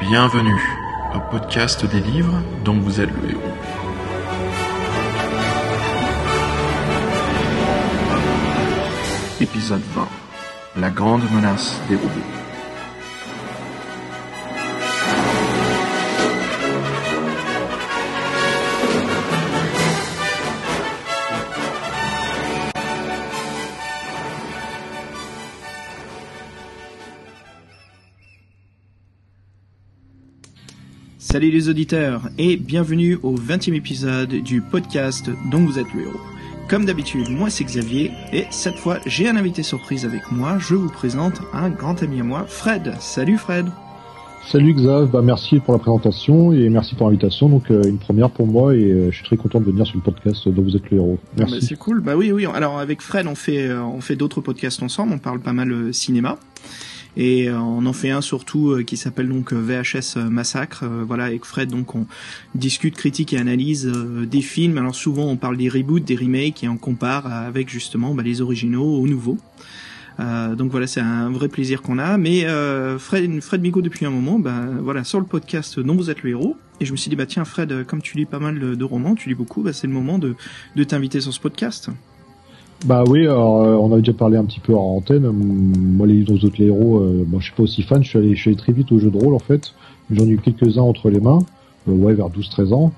Bienvenue au podcast des livres dont vous êtes le héros. Épisode 20. La grande menace des robots. Salut les auditeurs et bienvenue au 20e épisode du podcast dont vous êtes le héros. Comme d'habitude, moi c'est Xavier et cette fois j'ai un invité surprise avec moi. Je vous présente un grand ami à moi, Fred. Salut Fred. Salut Xav, bah merci pour la présentation et merci pour l'invitation. Donc euh, une première pour moi et euh, je suis très content de venir sur le podcast dont vous êtes le héros. Merci. Bah, c'est cool. Bah oui oui. Alors avec Fred on fait euh, on fait d'autres podcasts ensemble. On parle pas mal cinéma. Et euh, on en fait un surtout euh, qui s'appelle donc euh, VHS Massacre. voilà, avec Fred, donc on discute, critique et analyse des films. Alors souvent on parle des reboots, des remakes et on compare avec justement bah, les originaux aux nouveaux. Euh, donc voilà, c'est un vrai plaisir qu'on a. Mais euh, Fred, Fred Migo depuis un moment, bah, voilà, sur le podcast dont vous êtes le héros. Et je me suis dit bah tiens Fred, comme tu lis pas mal de romans, tu lis beaucoup, bah, c'est le moment de, de t'inviter sur ce podcast. Bah oui, alors, euh, on avait déjà parlé un petit peu en antenne. Moi, les livres autres héros, euh, bon, je suis pas aussi fan. Je suis allé, je suis allé très vite au jeu de rôle en fait. J'en ai eu quelques-uns entre les mains, euh, ouais, vers 12-13 ans.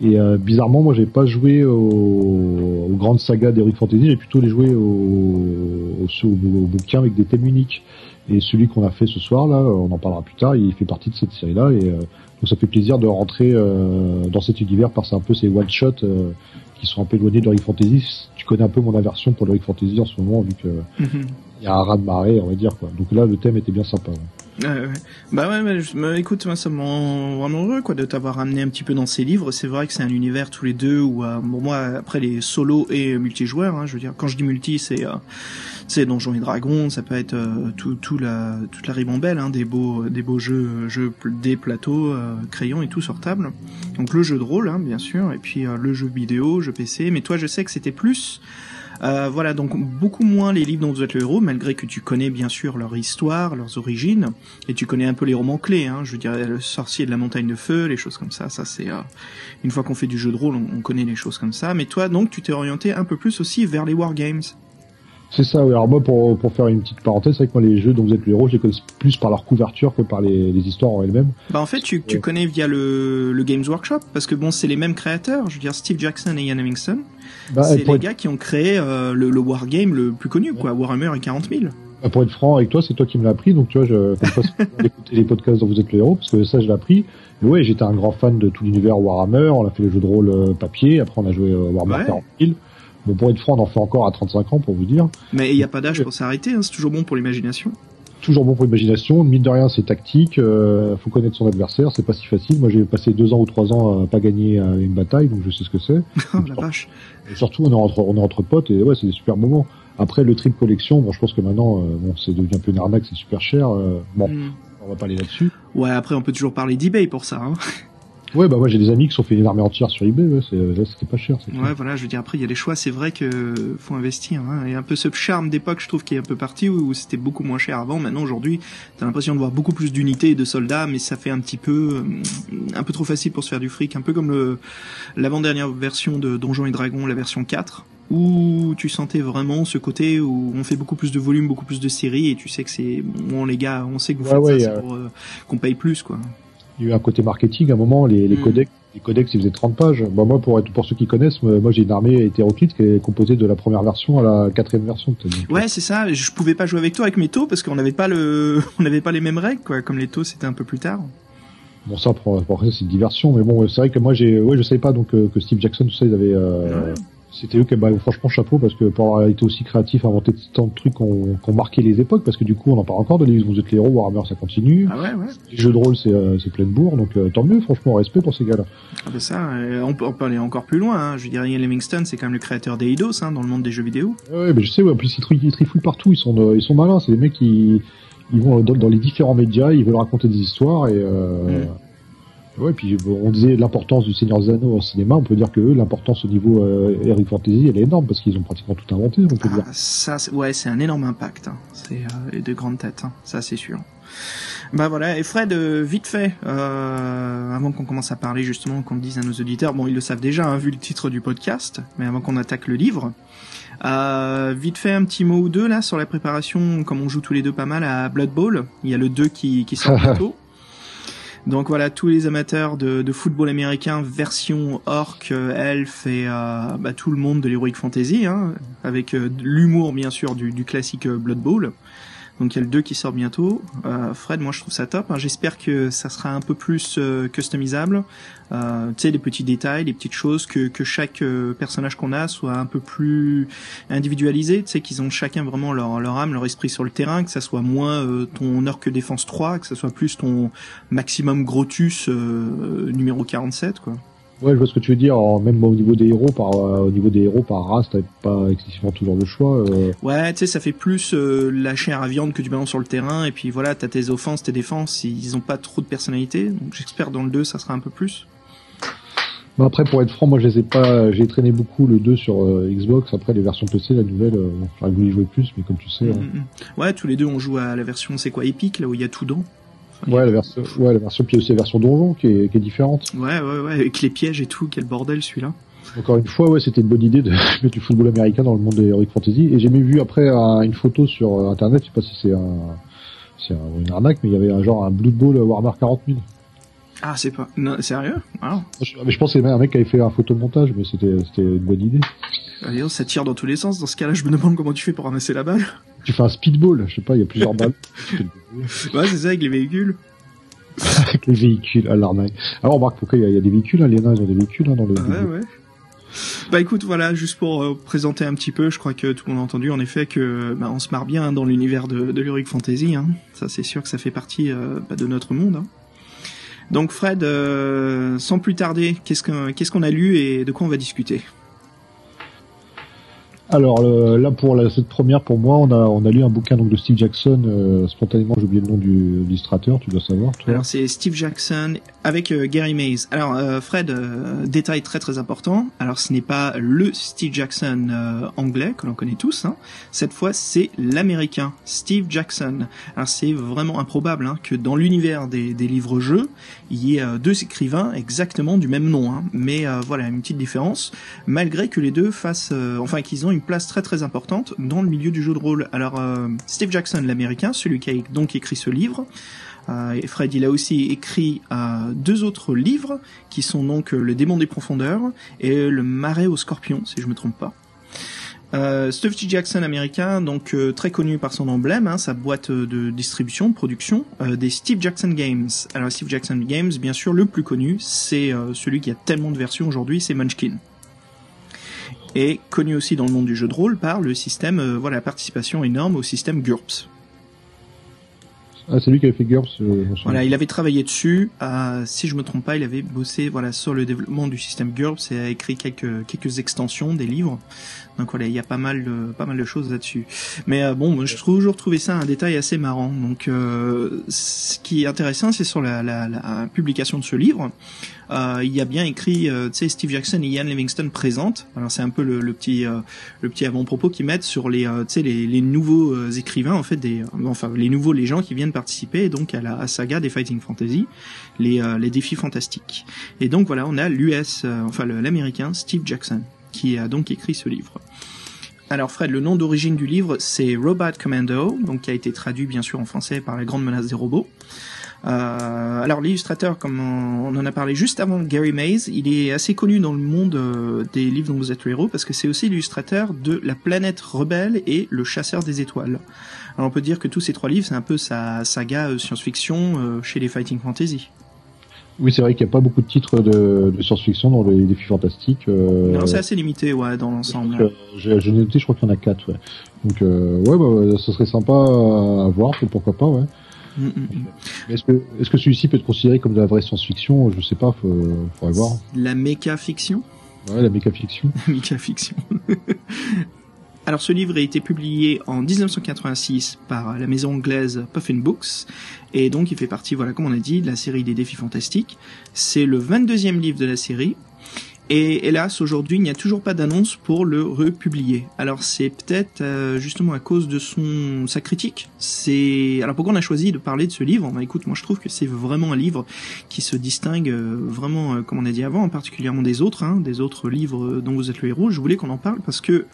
Et euh, bizarrement, moi, j'ai pas joué aux, grandes sagas d'Heroic Fantasy. J'ai plutôt les joué aux, aux, aux, bouquins avec des thèmes uniques. Et celui qu'on a fait ce soir là, on en parlera plus tard. Il fait partie de cette série-là et euh, donc ça fait plaisir de rentrer euh, dans cet univers par un peu ces one shots qui sont un peu éloignés de Fantasy. Connais un peu mon aversion pour l'Heroic Fantasy en ce moment, vu que Mhm. il y a un raz de marée, on va dire quoi. Donc là, le thème était bien sympa. Ouais, ouais. Bah ouais, mais, écoute, moi ça me rend vraiment heureux quoi de t'avoir amené un petit peu dans ces livres. C'est vrai que c'est un univers tous les deux où, euh, bon moi après les solos et multijoueurs, hein, je veux dire quand je dis multi c'est euh, c'est Donjons et Dragons, ça peut être euh, tout, tout la toute la ribambelle, hein, des beaux des beaux jeux jeux des plateaux, euh, crayons et tout sur table. Donc le jeu de rôle hein, bien sûr et puis euh, le jeu vidéo, jeu PC. Mais toi je sais que c'était plus euh, voilà, donc beaucoup moins les livres dont vous êtes le héros, malgré que tu connais bien sûr leur histoire, leurs origines, et tu connais un peu les romans clés, hein, je dirais le sorcier de la montagne de feu, les choses comme ça, ça c'est... euh, une fois qu'on fait du jeu de rôle, on, on connaît les choses comme ça, mais toi donc tu t'es orienté un peu plus aussi vers les wargames. C'est ça. Oui. Alors moi, pour pour faire une petite parenthèse, c'est vrai que moi les jeux dont vous êtes le héros, je les connais plus par leur couverture que par les, les histoires en elles-mêmes. Bah en fait tu, tu connais via le, le Games Workshop, parce que bon c'est les mêmes créateurs, je veux dire Steve Jackson et Ian Livingstone, Bah, c'est les être, gars qui ont créé euh, le, le wargame le plus connu, quoi, Warhammer et 40 000. bah, pour être franc avec toi, c'est toi qui me l'as appris. Donc tu vois, je d'écouter les podcasts dont vous êtes le héros, parce que ça, je l'ai appris. Et ouais, j'étais un grand fan de tout l'univers Warhammer. On a fait les jeux de rôle euh, papier. Après, on a joué euh, Warhammer Ouais. 40 000. Bon, pour être franc, on en fait encore à 35 ans, pour vous dire. Mais il n'y a pas d'âge pour s'arrêter, hein, c'est toujours bon pour l'imagination. Toujours bon pour l'imagination. Mine de rien, c'est tactique. Euh, faut connaître son adversaire. C'est pas si facile. Moi, j'ai passé deux ans ou trois ans à pas gagner une bataille, donc je sais ce que c'est. Oh la vache. Et surtout, on est entre, on est entre potes et ouais, c'est des super moments. Après, le trip collection, bon, je pense que maintenant, euh, bon, c'est devenu un peu une arnaque, c'est super cher. euh, bon, Hmm. on va pas aller là-dessus. Ouais, après on peut toujours parler d'eBay pour ça. Hein. Ouais, bah moi, j'ai des amis qui sont fait une armée entière sur eBay. Ouais, c'était pas cher. clair. Ouais, voilà, je veux dire après il y a des choix, c'est vrai que faut investir. Hein. Il y a un peu ce charme d'époque, je trouve, qui est un peu parti où, où c'était beaucoup moins cher avant. Maintenant, aujourd'hui, t'as l'impression de voir beaucoup plus d'unités et de soldats, mais ça fait un petit peu, euh, un peu trop facile pour se faire du fric, un peu comme le l'avant-dernière version de Donjons et Dragons, la version 4 où tu sentais vraiment ce côté où on fait beaucoup plus de volume, beaucoup plus de séries, et tu sais que c'est bon les gars, on sait que vous Ouais, faites ouais, ça, euh, pour euh, qu'on paye plus quoi. Il y a eu un côté marketing à un moment. Les, les Mm. codecs, les codecs, ils faisaient 30 pages. Bah, moi, pour être, pour ceux qui connaissent, moi, j'ai une armée hétéroclite qui est composée de la première version à la quatrième version. Ouais, c'est ça. Je pouvais pas jouer avec toi avec mes taux parce qu'on n'avait pas le, on n'avait pas les mêmes règles quoi. Comme les taux c'était un peu plus tard. Bon ça pour, pour c'est une diversion mais bon c'est vrai que moi j'ai ouais je savais pas donc euh, que Steve Jackson tout ça ils avaient euh. C'était eux qui bah, franchement chapeau parce que pour avoir été aussi créatif inventer tant de trucs qui ont, qui ont marqué les époques parce que du coup on en parle encore de les vous êtes les héros Warhammer ça continue Ah ouais, ouais. les jeux de rôle c'est euh, c'est plein de bourre donc euh, tant mieux franchement respect pour ces gars là Ah bah ça, euh, on peut, on peut aller encore plus loin. Hein. Je veux dire, Ian Livingstone, c'est quand même le créateur des Eidos hein, dans le monde des jeux vidéo. ouais mais je sais ouais, en plus ils, ils trifouillent partout ils sont euh, ils sont malins c'est des mecs qui ils vont dans, dans les différents médias ils veulent raconter des histoires et euh, Mm. Ouais, puis on disait l'importance du Seigneur Anneaux au cinéma, on peut dire que l'importance au niveau euh, Eric Fantasy, elle est énorme parce qu'ils ont pratiquement tout inventé, on peut Ah, dire. ça, c'est- ouais, c'est un énorme impact. hein. C'est euh, de grandes têtes, hein. ça c'est sûr. Bah voilà, et Fred, euh, vite fait, euh, avant qu'on commence à parler justement, qu'on le dise à nos auditeurs, bon ils le savent déjà, hein, vu le titre du podcast, mais avant qu'on attaque le livre, euh, vite fait un petit mot ou deux là sur la préparation, comme on joue tous les deux pas mal à Blood Bowl, il y a le 2 qui, qui sort bientôt. Donc voilà, tous les amateurs de, football américain, version orc, euh, elfe et euh, bah, tout le monde de l'heroic fantasy, hein, avec euh, l'humour bien sûr du, du classique Blood Bowl. Donc il y a le 2 qui sort bientôt. Euh, Fred, moi je trouve ça top. hein. J'espère que ça sera un peu plus euh, customisable. Euh, tu sais, les petits détails, les petites choses, que, que chaque euh, personnage qu'on a soit un peu plus individualisé. Tu sais, qu'ils ont chacun vraiment leur, leur âme, leur esprit sur le terrain, que ça soit moins euh, ton orc défense 3, que ça soit plus ton maximum Grotus euh, numéro 47, quoi. Ouais, je vois ce que tu veux dire. Alors, même au niveau des héros, par euh, au niveau des héros par race, t'as pas excessivement toujours de choix. euh. Ouais, tu sais, ça fait plus euh, la chair à viande que tu balances sur le terrain, et puis voilà, t'as tes offenses, tes défenses, ils ont pas trop de personnalité, donc j'espère dans le 2 ça sera un peu plus. Après, pour être franc, moi, je les ai pas. J'ai traîné beaucoup le 2 sur euh, Xbox. Après, les versions PC, la nouvelle, j'aurais voulu y jouer plus, mais comme tu sais. Mm, hein. mm, mm. Ouais, tous les deux on joue à la version, c'est quoi, épique, là où il y a tout dans Enfin, Ouais, la version, ouais, la version, puis aussi la version donjon qui est, qui est différente. Ouais, ouais, ouais, avec les pièges et tout, quel bordel celui-là. Encore une fois, ouais, c'était une bonne idée de mettre du football américain dans le monde de Heroic Fantasy. Et j'ai même vu après un- une photo sur euh, internet, je sais pas si c'est un, c'est un- une arnaque, mais il y avait un genre un Blood Bowl Warhammer 40 000. Ah, c'est pas. Non, sérieux? Ah, Je, mais je pense que c'est un mec qui avait fait un photomontage, mais c'était, c'était une bonne idée. allez, ça tire dans tous les sens. Dans ce cas-là, je me demande comment tu fais pour ramasser la balle. Tu fais un speedball, je sais pas, il y a plusieurs balles. Ouais, c'est ça avec les véhicules. Avec les véhicules à l'arnaque. Alors, on remarque pourquoi il y, a- il y a des véhicules, hein, les nains, ils ont des véhicules, hein, dans le, Ouais, ouais. Bah écoute, voilà, juste pour euh, présenter un petit peu, je crois que tout le monde a entendu en effet que bah, on se marre bien dans l'univers de, de l'Heroic Fantasy. Hein. Ça, c'est sûr que ça fait partie euh, bah, de notre monde. hein. Donc Fred, euh, sans plus tarder, qu'est-ce qu'on qu'est-ce qu'on a lu et de quoi on va discuter? Alors le- là pour la, cette première pour moi on a on a lu un bouquin donc de Steve Jackson euh, spontanément j'ai oublié le nom du illustrateur tu dois savoir toi. Alors c'est Steve Jackson avec euh, Gary Mays. Alors euh, Fred, euh, détail très très important. Alors ce n'est pas le Steve Jackson euh, anglais que l'on connaît tous. Hein. Cette fois c'est l'américain Steve Jackson. Alors c'est vraiment improbable hein, que dans l'univers des, des livres-jeux il y ait euh, deux écrivains exactement du même nom. Hein. Mais euh, voilà une petite différence. Malgré que les deux fassent, euh, enfin qu'ils ont une place très très importante dans le milieu du jeu de rôle. Alors euh, Steve Jackson l'américain, celui qui a donc écrit ce livre. Euh, et Fred, il a aussi écrit euh, deux autres livres qui sont donc Le démon des profondeurs et Le marais au scorpion, si je me trompe pas. Steve T. Jackson américain, donc très connu par son emblème, hein, sa boîte de distribution, production, des Steve Jackson Games. Alors Steve Jackson Games, bien sûr, le plus connu, c'est celui qui a tellement de versions aujourd'hui, c'est Munchkin. Et connu aussi dans le monde du jeu de rôle par le système, euh, voilà, participation énorme au système GURPS. Ah c'est lui qui avait fait GURPS. euh. Voilà, il avait travaillé dessus. si je me trompe pas, il avait bossé voilà sur le développement du système GURPS et a écrit quelques quelques extensions des livres. Donc voilà, il y a pas mal de pas mal de choses là-dessus. Mais euh, bon, moi, je trouve toujours trouvé ça un détail assez marrant. Donc euh, ce qui est intéressant, c'est sur la, la, la publication de ce livre. Euh, il y a bien écrit, euh, tu sais, Steve Jackson et Ian Livingstone présentent. Alors c'est un peu le, le petit euh, le petit avant-propos qu'ils mettent sur les euh, tu sais les, les nouveaux euh, écrivains en fait des enfin les nouveaux les gens qui viennent participer donc à la saga des Fighting Fantasy, les les défis fantastiques. Et donc voilà, on a l'US enfin l'américain Steve Jackson qui a donc écrit ce livre. Alors Fred, le nom d'origine du livre c'est Robot Commando, donc qui a été traduit bien sûr en français par la grande menace des robots. Euh, alors l'illustrateur, comme on, on en a parlé juste avant, Gary Mays, il est assez connu dans le monde euh, des livres dont vous êtes le héros parce que c'est aussi l'illustrateur de La planète rebelle et Le chasseur des étoiles. Alors on peut dire que tous ces trois livres, c'est un peu sa saga euh, science-fiction euh, chez les Fighting Fantasy. Oui c'est vrai qu'il n'y a pas beaucoup de titres de, de science-fiction dans les défis fantastiques. Euh, Non, c'est assez limité, ouais, dans l'ensemble. j'ai j'ai noté je crois qu'il y en a quatre ouais. Donc euh, ouais bah, ça serait sympa à voir pourquoi pas ouais. Mm, mm, mm. Est-ce que est-ce que celui-ci peut être considéré comme de la vraie science-fiction? Je sais pas, faut, faudrait voir. La méca-fiction? Ouais, la méca-fiction. Méca-fiction. Alors ce livre a été publié en 1986 par la maison anglaise Puffin Books et donc il fait partie, voilà, comme on a dit, de la série des défis fantastiques. C'est le 22e livre de la série et hélas, aujourd'hui, il n'y a toujours pas d'annonce pour le republier. Alors c'est peut-être euh, justement à cause de son sa critique. C'est alors pourquoi on a choisi de parler de ce livre? Bah écoute, moi je trouve que c'est vraiment un livre qui se distingue euh, vraiment, euh, comme on a dit avant, particulièrement des autres, hein, des autres livres dont vous êtes le héros. Je voulais qu'on en parle parce que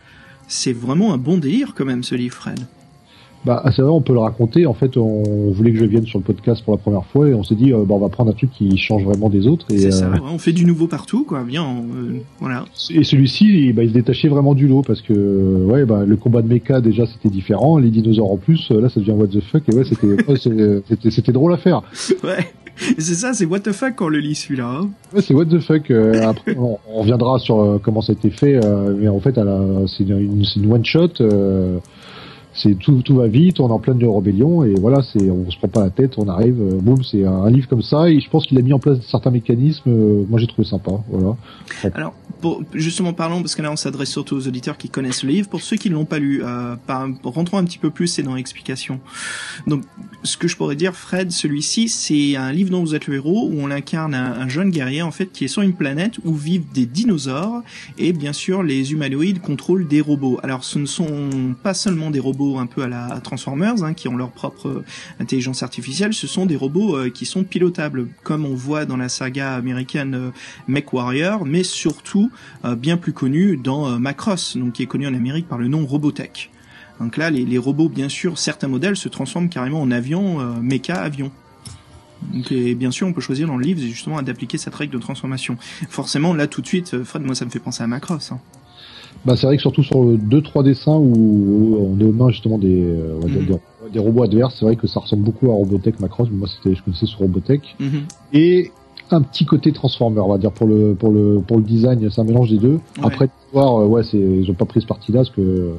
c'est vraiment un bon délire quand même ce livre, Fred. Bah, c'est vrai, on peut le raconter. En fait, on voulait que je vienne sur le podcast pour la première fois et on s'est dit, euh, bah, on va prendre un truc qui change vraiment des autres. C'est ça, euh, on fait du nouveau partout, quoi. Bien, euh, voilà. Et celui-ci, bah, il se détachait vraiment du lot parce que, ouais, bah, le combat de mecha déjà c'était différent, les dinosaures en plus, là ça devient what the fuck et ouais, c'était, c'était, drôle à faire. Ouais. C'est ça, c'est what the fuck quand on le lit celui-là. Hein. ouais, c'est what the fuck. après, on, reviendra sur comment ça a été fait, mais en fait, c'est une, une one shot c'est tout, tout va vite, on est en pleine rébellion et voilà, c'est on se prend pas la tête, on arrive, euh, boum, c'est un, livre comme ça et je pense qu'il a mis en place certains mécanismes. Euh, moi, j'ai trouvé sympa, voilà. Alors, pour, justement parlons parce que là, on s'adresse surtout aux auditeurs qui connaissent le livre. Pour ceux qui l'ont pas lu, euh, par, rentrons un petit peu plus et dans l'explication. Donc, ce que je pourrais dire, Fred, celui-ci, c'est un livre dont vous êtes le héros où on incarne un, un jeune guerrier en fait qui est sur une planète où vivent des dinosaures et bien sûr les humanoïdes contrôlent des robots. Alors, ce ne sont pas seulement des robots un peu à la Transformers, hein, qui ont leur propre euh, intelligence artificielle, ce sont des robots euh, qui sont pilotables, comme on voit dans la saga américaine euh, MechWarrior, mais surtout bien plus connu dans Macross, donc qui est connu en Amérique par le nom Robotech. Donc là, les, robots, bien sûr, certains modèles se transforment carrément en avion, mecha avion. Donc, et bien sûr, on peut choisir dans le livre justement d'appliquer cette règle de transformation. Forcément, là tout de suite, Fred, moi ça me fait penser à Macross. Hein. Bah, c'est vrai que surtout sur deux trois dessins où on est aux mains justement des, euh, mhm. des, robots adverses, c'est vrai que ça ressemble beaucoup à Robotech Macross. Mais moi, c'était je connaissais sur Robotech mhm. et un petit côté Transformer, on va dire pour le pour le pour le design, c'est un mélange des deux. Après, voir, euh, ouais, c'est ils ont pas pris ce parti-là parce que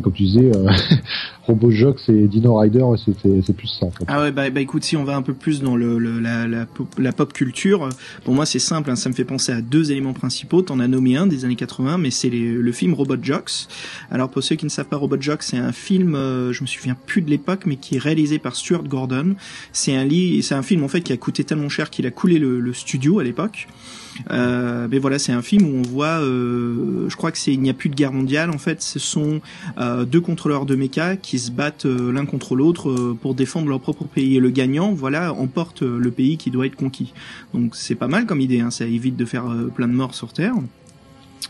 comme tu disais, euh, RoboJox et Dino Rider, c'est plus ça. En fait. Ah ouais, bah, bah, écoute, si on va un peu plus dans le, la, la, la, pop culture, pour moi c'est simple, hein, ça me fait penser à deux éléments principaux. T'en as nommé un des années 80, mais c'est le film Robot Jocks. Alors pour ceux qui ne savent pas, Robot Jocks, c'est un film, euh, je me souviens plus de l'époque, mais qui est réalisé par Stuart Gordon. C'est un lit, c'est un film en fait qui a coûté tellement cher qu'il a coulé le, le studio à l'époque. Euh, mais voilà, c'est un film où on voit, euh, je crois que c'est il n'y a plus de guerre mondiale. En fait, ce sont euh, deux contrôleurs de méca qui se battent euh, l'un contre l'autre euh, pour défendre leur propre pays. Et le gagnant, voilà, emporte le pays qui doit être conquis. Donc c'est pas mal comme idée. Hein, ça évite de faire plein de morts sur Terre.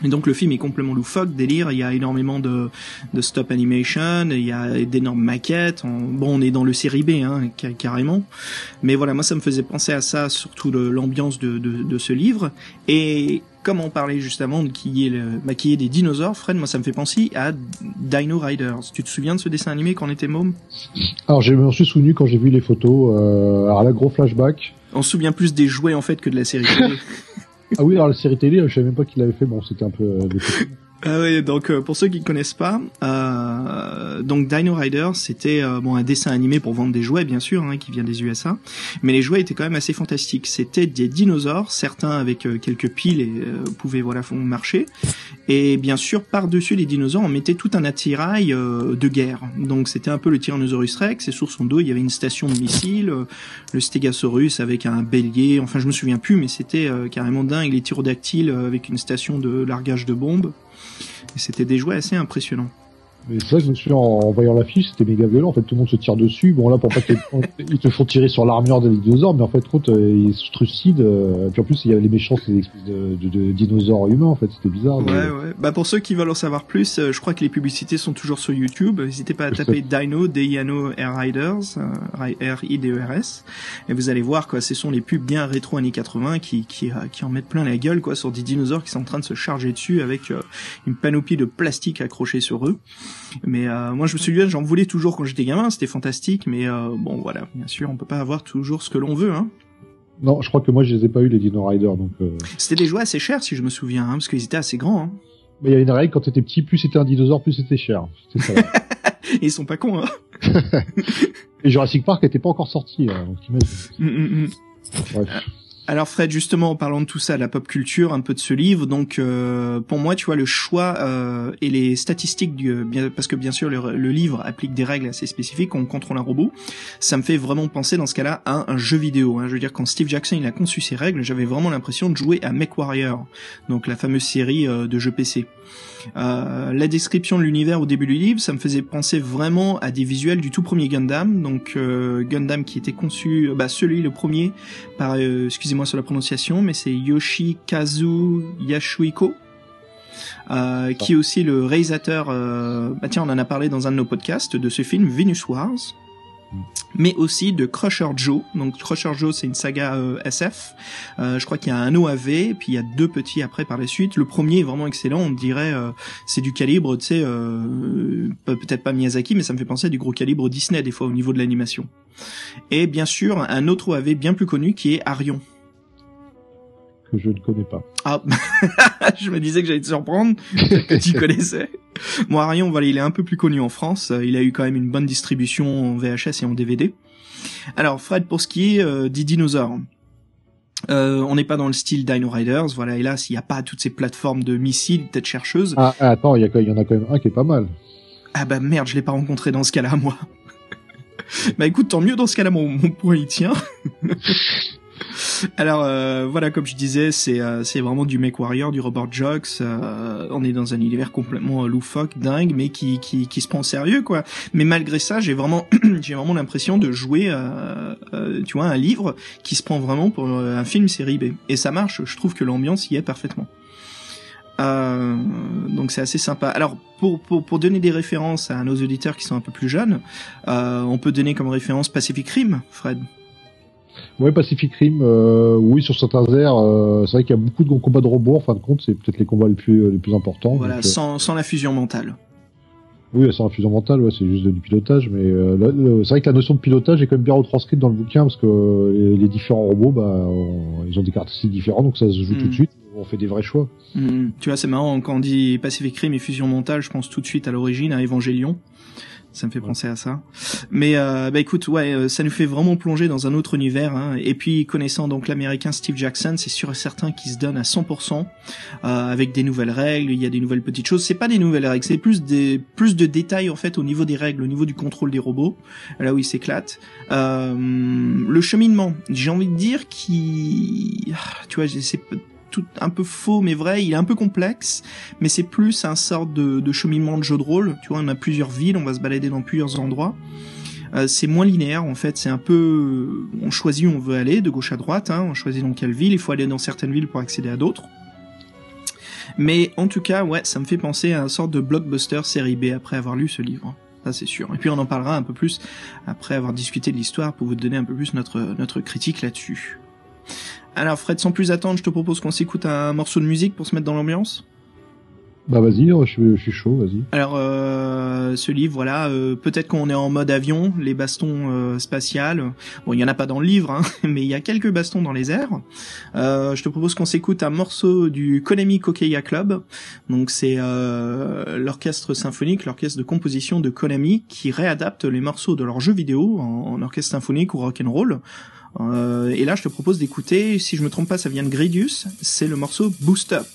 Et donc le film est complètement loufoque, délire. Il y a énormément de, de stop animation, il y a d'énormes maquettes. bon, on est dans le série B, hein, carrément. Mais voilà, moi ça me faisait penser à ça, surtout l'ambiance de, de, de, ce livre. Et comme on parlait juste avant de qui est le maquiller des dinosaures, Fred, moi ça me fait penser à Dino Riders. Tu te souviens de ce dessin animé quand on était môme? Alors je me suis souvenu quand j'ai vu les photos. Euh, alors là, gros flashback. On se souvient plus des jouets en fait que de la série Ah oui, alors la série télé, je savais même pas qu'il l'avait fait. Bon, c'était un peu. Euh, ah oui, donc euh, pour ceux qui ne connaissent pas, euh, donc Dino Rider, c'était euh, bon un dessin animé pour vendre des jouets, bien sûr, hein, qui vient des USA, mais les jouets étaient quand même assez fantastiques. C'était des dinosaures, certains avec quelques piles et pouvaient voilà marcher, et bien sûr par dessus les dinosaures, on mettait tout un attirail de guerre. Donc c'était un peu le Tyrannosaurus Rex, et sur son dos il y avait une station de missiles, le Stegosaurus avec un bélier. Enfin je me souviens plus, mais c'était carrément dingue les tyrodactyles avec une station de largage de bombes. Et c'était des jouets assez impressionnants. Mais c'est vrai que je me suis en, voyant l'affiche, c'était méga violent. En fait, tout le monde se tire dessus. Bon, là, pour pas qu'ils te font tirer sur l'armure des dinosaures, mais en fait, contre, euh, ils se trucident. Euh, puis en plus, il y a les méchants, c'est des espèces de, de, dinosaures humains. En fait, c'était bizarre. Ouais, ouais. Bah pour ceux qui veulent en savoir plus, euh, je crois que les publicités sont toujours sur YouTube. N'hésitez pas à taper Dino, D-I-N-O, Air Riders, R-I-D-E-R-S, et vous allez voir quoi. Ce sont les pubs bien rétro années 80 qui qui qui en mettent plein la gueule quoi sur des dinosaures qui sont en train de se charger dessus avec une panoplie de plastique accrochée sur eux. Mais euh, moi, je me souviens, j'en voulais toujours quand j'étais gamin, c'était fantastique. Mais euh, bon, voilà, bien sûr, on peut pas avoir toujours ce que l'on veut, hein. Non, je crois que moi, je les ai pas eu les Dino Riders, donc. Euh... C'était des jouets assez chers, si je me souviens, hein, parce qu'ils étaient assez grands. Hein. Mais il y a une règle quand t'étais petit, plus c'était un dinosaure, plus c'était cher. Ça. Ils sont pas cons, hein. Et Jurassic Park était pas encore sorti, hein, donc mm, mm, mm. Bref. Alors Fred, justement, en parlant de tout ça, la pop culture, un peu de ce livre, donc euh, pour moi, tu vois, le choix euh, et les statistiques, du, euh, bien, parce que bien sûr, le, livre applique des règles assez spécifiques, on contrôle un robot, ça me fait vraiment penser dans ce cas-là à un jeu vidéo. Hein. Je veux dire, quand Steve Jackson il a conçu ces règles, j'avais vraiment l'impression de jouer à MechWarrior, donc la fameuse série de jeux PC. Euh, la description de l'univers au début du livre, ça me faisait penser vraiment à des visuels du tout premier Gundam, donc euh, Gundam qui était conçu, bah celui le premier par, euh, excusez-moi sur la prononciation, mais c'est Yoshikazu Yashuiko. qui est aussi le réalisateur, bah tiens on en a parlé dans un de nos podcasts de ce film Venus Wars, mais aussi de Crusher Joe. Donc Crusher Joe, c'est une saga euh, SF. Euh, je crois qu'il y a un OAV, et puis il y a deux petits après par la suite. Le premier est vraiment excellent. On dirait euh, c'est du calibre, tu sais, peut-être pas Miyazaki, mais ça me fait penser à du gros calibre Disney des fois au niveau de l'animation. Et bien sûr, un autre OAV bien plus connu qui est Arion que je ne connais pas. Ah, je me disais que j'allais te surprendre, que tu connaissais. Bon, Arion, voilà, il est un peu plus connu en France. Il a eu quand même une bonne distribution en VHS et en DVD. Alors, Fred, pour ce qui est euh, des dinosaures, euh, on n'est pas dans le style Dino Riders, voilà, hélas, il n'y a pas toutes ces plateformes de missiles, tête chercheuse. Ah, attends, il y, y, en a quand même un qui est pas mal. Ah bah merde, je l'ai pas rencontré dans ce cas-là, moi. bah écoute, tant mieux dans ce cas-là, mon, mon point il tient. Alors euh, voilà, comme je disais, c'est euh, c'est vraiment du Mech Warrior, du Robot Jocks. Euh, on est dans un univers complètement loufoque, dingue, mais qui qui qui se prend au sérieux quoi. Mais malgré ça, j'ai vraiment j'ai vraiment l'impression de jouer, tu vois, un livre qui se prend vraiment pour un film série B. Et ça marche. Je trouve que l'ambiance y est parfaitement. donc c'est assez sympa. Alors pour, pour, pour donner des références à nos auditeurs qui sont un peu plus jeunes, on peut donner comme référence Pacific Rim, Fred. Ouais, Pacific Rim, euh, oui, sur certains airs, euh, c'est vrai qu'il y a beaucoup de combats de robots, en fin de compte, c'est peut-être les combats les plus, les plus importants. Voilà, sans, sans la fusion mentale. Oui, sans la fusion mentale, ouais, c'est juste du pilotage, mais euh, c'est vrai que la notion de pilotage est quand même bien retranscrite dans le bouquin, parce que les, différents robots, bah, ils ont des caractéristiques différentes, donc ça se joue tout de mm. suite, on fait des vrais choix. Mm. Tu vois, c'est marrant, quand on dit Pacific Rim et fusion mentale, je pense tout de suite à l'origine, à Evangelion. Ça me fait penser à ça. Mais euh, bah écoute, ouais, euh, ça nous fait vraiment plonger dans un autre univers. Hein. Et puis connaissant donc l'américain Steve Jackson, c'est sûr et certain qu'il se donne à 100% euh, avec des nouvelles règles. Il y a des nouvelles petites choses. C'est pas des nouvelles règles, c'est plus des plus de détails en fait au niveau des règles, au niveau du contrôle des robots. Là où il s'éclate. Euh, le cheminement, j'ai envie de dire qui, ah, tu vois, c'est tout un peu faux mais vrai, il est un peu complexe, mais c'est plus un sort de, de, cheminement de jeu de rôle. Tu vois, on a plusieurs villes, on va se balader dans plusieurs endroits. Euh, c'est moins linéaire en fait, c'est un peu, on choisit où on veut aller de gauche à droite, hein, on choisit dans quelle ville, il faut aller dans certaines villes pour accéder à d'autres. Mais en tout cas, ouais, ça me fait penser à un sort de blockbuster série B après avoir lu ce livre. Ça c'est sûr. Et puis on en parlera un peu plus après avoir discuté de l'histoire pour vous donner un peu plus notre notre critique là-dessus. Alors Fred, sans plus attendre, je te propose qu'on s'écoute un morceau de musique pour se mettre dans l'ambiance. Bah vas-y, je, suis chaud, vas-y. Alors euh, ce livre, voilà, euh, peut-être qu'on est en mode avion, les bastons euh, spatiales. Bon, il y en a pas dans le livre, hein, mais il y a quelques bastons dans les airs. Euh, je te propose qu'on s'écoute un morceau du Konami Kokeya Club. Donc c'est l'orchestre symphonique, l'orchestre de composition de Konami qui réadapte les morceaux de leurs jeux vidéo en, en orchestre symphonique ou rock and roll. Euh, et là, je te propose d'écouter, si je me trompe pas, ça vient de Gridius, c'est le morceau Boost Up.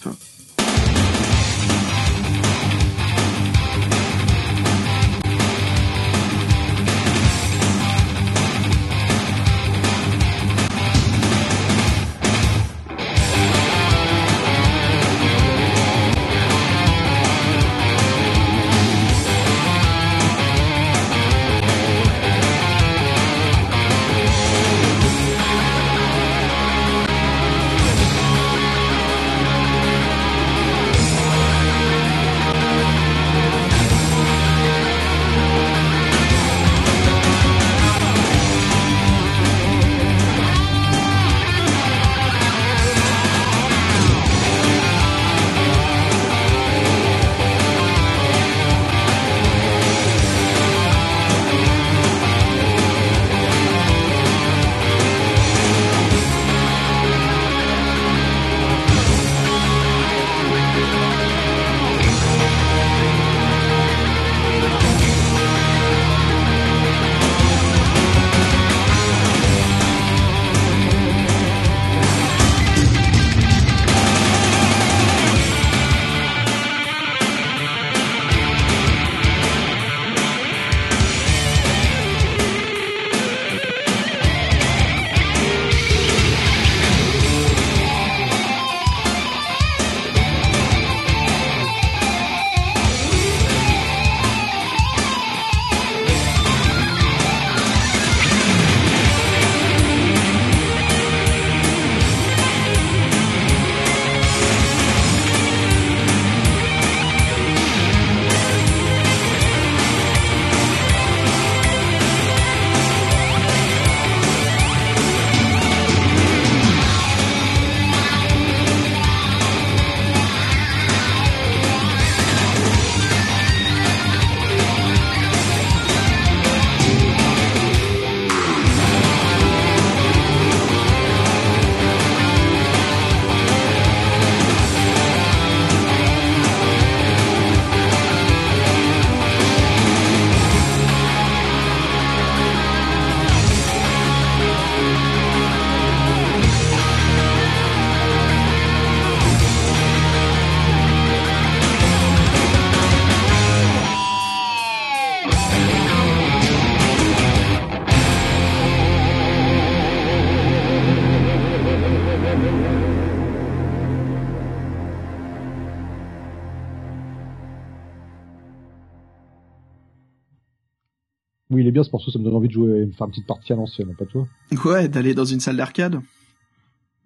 Il est bien ce morceau, ça me donne envie de jouer, de faire une petite partie à l'ancienne, pas toi Ouais, d'aller dans une salle d'arcade.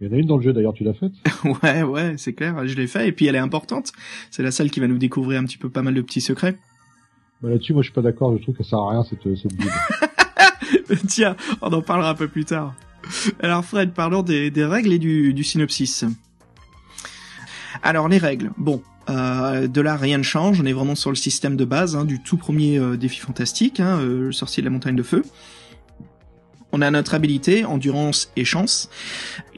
Il y en a une dans le jeu d'ailleurs, tu l'as faite? Ouais, ouais, c'est clair, je l'ai fait et puis elle est importante. C'est la salle qui va nous découvrir un petit peu pas mal de petits secrets. Bah là-dessus, moi je suis pas d'accord, je trouve que ça sert à rien cette, cette build. Tiens, on en parlera un peu plus tard. Alors Fred, parlons des, des règles et du, du synopsis. Alors les règles, bon, euh, de là rien ne change, on est vraiment sur le système de base hein, du tout premier euh, défi fantastique, hein, euh, le sorcier de la montagne de feu. On a notre habilité, endurance et chance.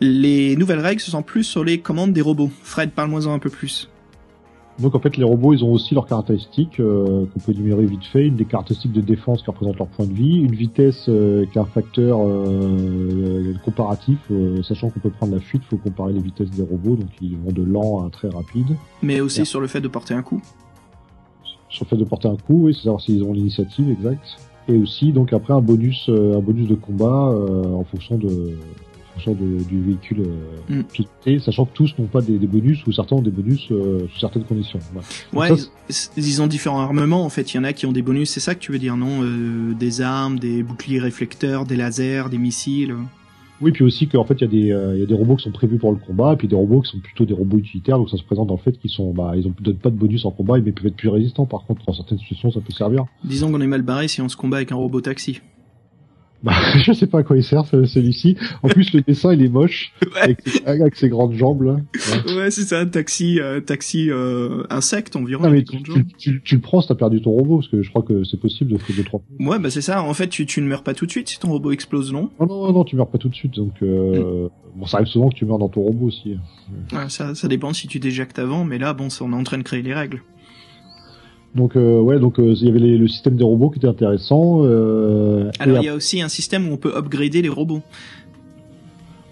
Les nouvelles règles, ce sont plus sur les commandes des robots. Fred, parle-moi-en un peu plus. Donc en fait, les robots, ils ont aussi leurs caractéristiques euh, qu'on peut énumérer vite fait. Une des caractéristiques de défense qui représente leur point de vie, une vitesse euh, qui est un facteur euh, comparatif, euh, sachant qu'on peut prendre la fuite, il faut comparer les vitesses des robots, donc ils vont de lent à très rapide. Mais aussi sur le fait de porter un coup. Sur le fait de porter un coup, oui, c'est savoir s'ils ont l'initiative, exact. Et aussi, donc après un bonus, euh, un bonus de combat euh, en fonction de, fonction de- du véhicule euh, Mm. piloté, sachant que tous n'ont pas des, des bonus ou certains ont des bonus euh, sous certaines conditions. Ouais, ça, ils, ils ont différents armements en fait. Il y en a qui ont des bonus, c'est ça que tu veux dire, non Euh, Des armes, des boucliers réflecteurs, des lasers, des missiles. Oui, puis aussi qu'en fait, il y, a des, euh, il y a des robots qui sont prévus pour le combat, et puis des robots qui sont plutôt des robots utilitaires, donc ça se présente dans le fait qu'ils sont, bah, ils ont donnent pas de bonus en combat, mais ils peuvent être plus résistants. Par contre, dans certaines situations, ça peut servir. Disons qu'on est mal barré si on se combat avec un robot taxi. Bah, je sais pas à quoi il sert ce- celui-ci. En plus, le dessin, il est moche, Ouais, avec, avec ses grandes jambes là. Ouais. ouais c'est ça, un taxi, euh, taxi euh, insecte environ. Non, mais tu, des grandes tu, tu, tu le prends, si t'as perdu ton robot, parce que je crois que c'est possible de faire deux trois. Ouais, bah c'est ça. En fait, tu, tu ne meurs pas tout de suite si ton robot explose, non? Non, non, non, tu meurs pas tout de suite, donc euh, bon, ça arrive souvent que tu meurs dans ton robot aussi. Ouais, ça, ça dépend si tu déjectes avant, mais là, bon, c'est- on est en train de créer les règles. Donc euh, ouais, donc euh, il y avait les- le système des robots qui était intéressant. Euh, Alors, il y a aussi un système où on peut upgrader les robots.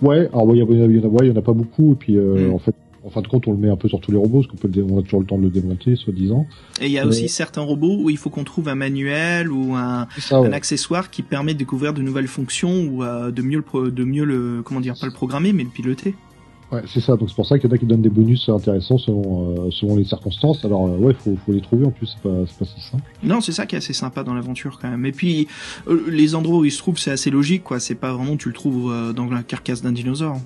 Ouais, alors ouais, il y, y ouais, il y en a pas beaucoup, et puis Mm. en fait, en fin de compte, on le met un peu sur tous les robots, parce qu'on peut on a toujours le temps de le démonter, soi-disant. Et il y a aussi certains robots où il faut qu'on trouve un manuel ou un, un accessoire qui permet de découvrir de nouvelles fonctions ou de mieux le de mieux le comment dire pas le programmer mais le piloter. Ouais, c'est ça. Donc c'est pour ça qu'il y en a qui donnent des bonus intéressants selon euh, selon les circonstances. Alors euh, ouais, faut faut les trouver en plus, c'est pas c'est pas si simple. Non, c'est ça qui est assez sympa dans l'aventure quand même. Et puis euh, les endroits où il se trouve, c'est assez logique quoi, c'est pas vraiment tu le trouves dans la carcasse d'un dinosaure.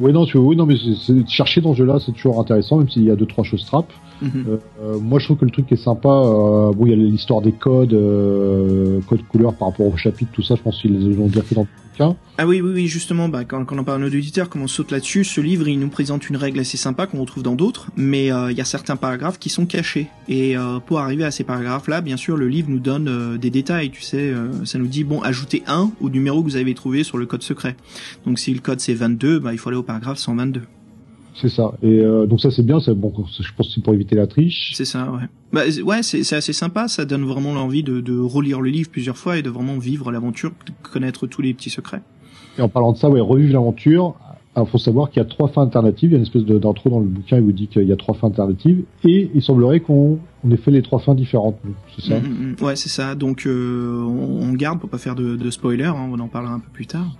Ouais, non, tu oui, non, mais c'est- c'est chercher dans ce jeu-là, c'est toujours intéressant, même s'il y a deux trois choses trappes. Mhm. Euh, moi, je trouve que le truc est sympa, euh, bon, il y a l'histoire des codes, euh, codes couleurs par rapport au chapitre, tout ça. Je pense qu'ils les ont bien fait dans. Ah oui, oui, oui, justement, bah, quand, quand on parle à nos auditeurs, comme on saute là-dessus, ce livre, il nous présente une règle assez sympa qu'on retrouve dans d'autres, mais euh, il y a certains paragraphes qui sont cachés. Et euh, pour arriver à ces paragraphes-là, bien sûr, le livre nous donne euh, des détails, tu sais, euh, ça nous dit, bon, ajoutez un au numéro que vous avez trouvé sur le code secret. Donc si le code c'est 22, bah, il faut aller au paragraphe 122. C'est ça. Et euh, donc ça, c'est bien. C'est bon. Je pense que c'est pour éviter la triche. C'est ça, ouais. Bah, ouais, c'est assez sympa, ça donne vraiment l'envie de, de relire le livre plusieurs fois et de vraiment vivre l'aventure, de connaître tous les petits secrets. Et en parlant de ça, ouais, revivre l'aventure. Il faut savoir qu'il y a trois fins alternatives. Il y a une espèce d'intro dans le bouquin. Il vous dit qu'il y a trois fins alternatives. Et il semblerait qu'on on ait fait les trois fins différentes. C'est ça. Mm, mm, mm. Ouais, c'est ça. Donc euh, on, garde pour pas faire de, de spoiler. hein, on en parlera un peu plus tard.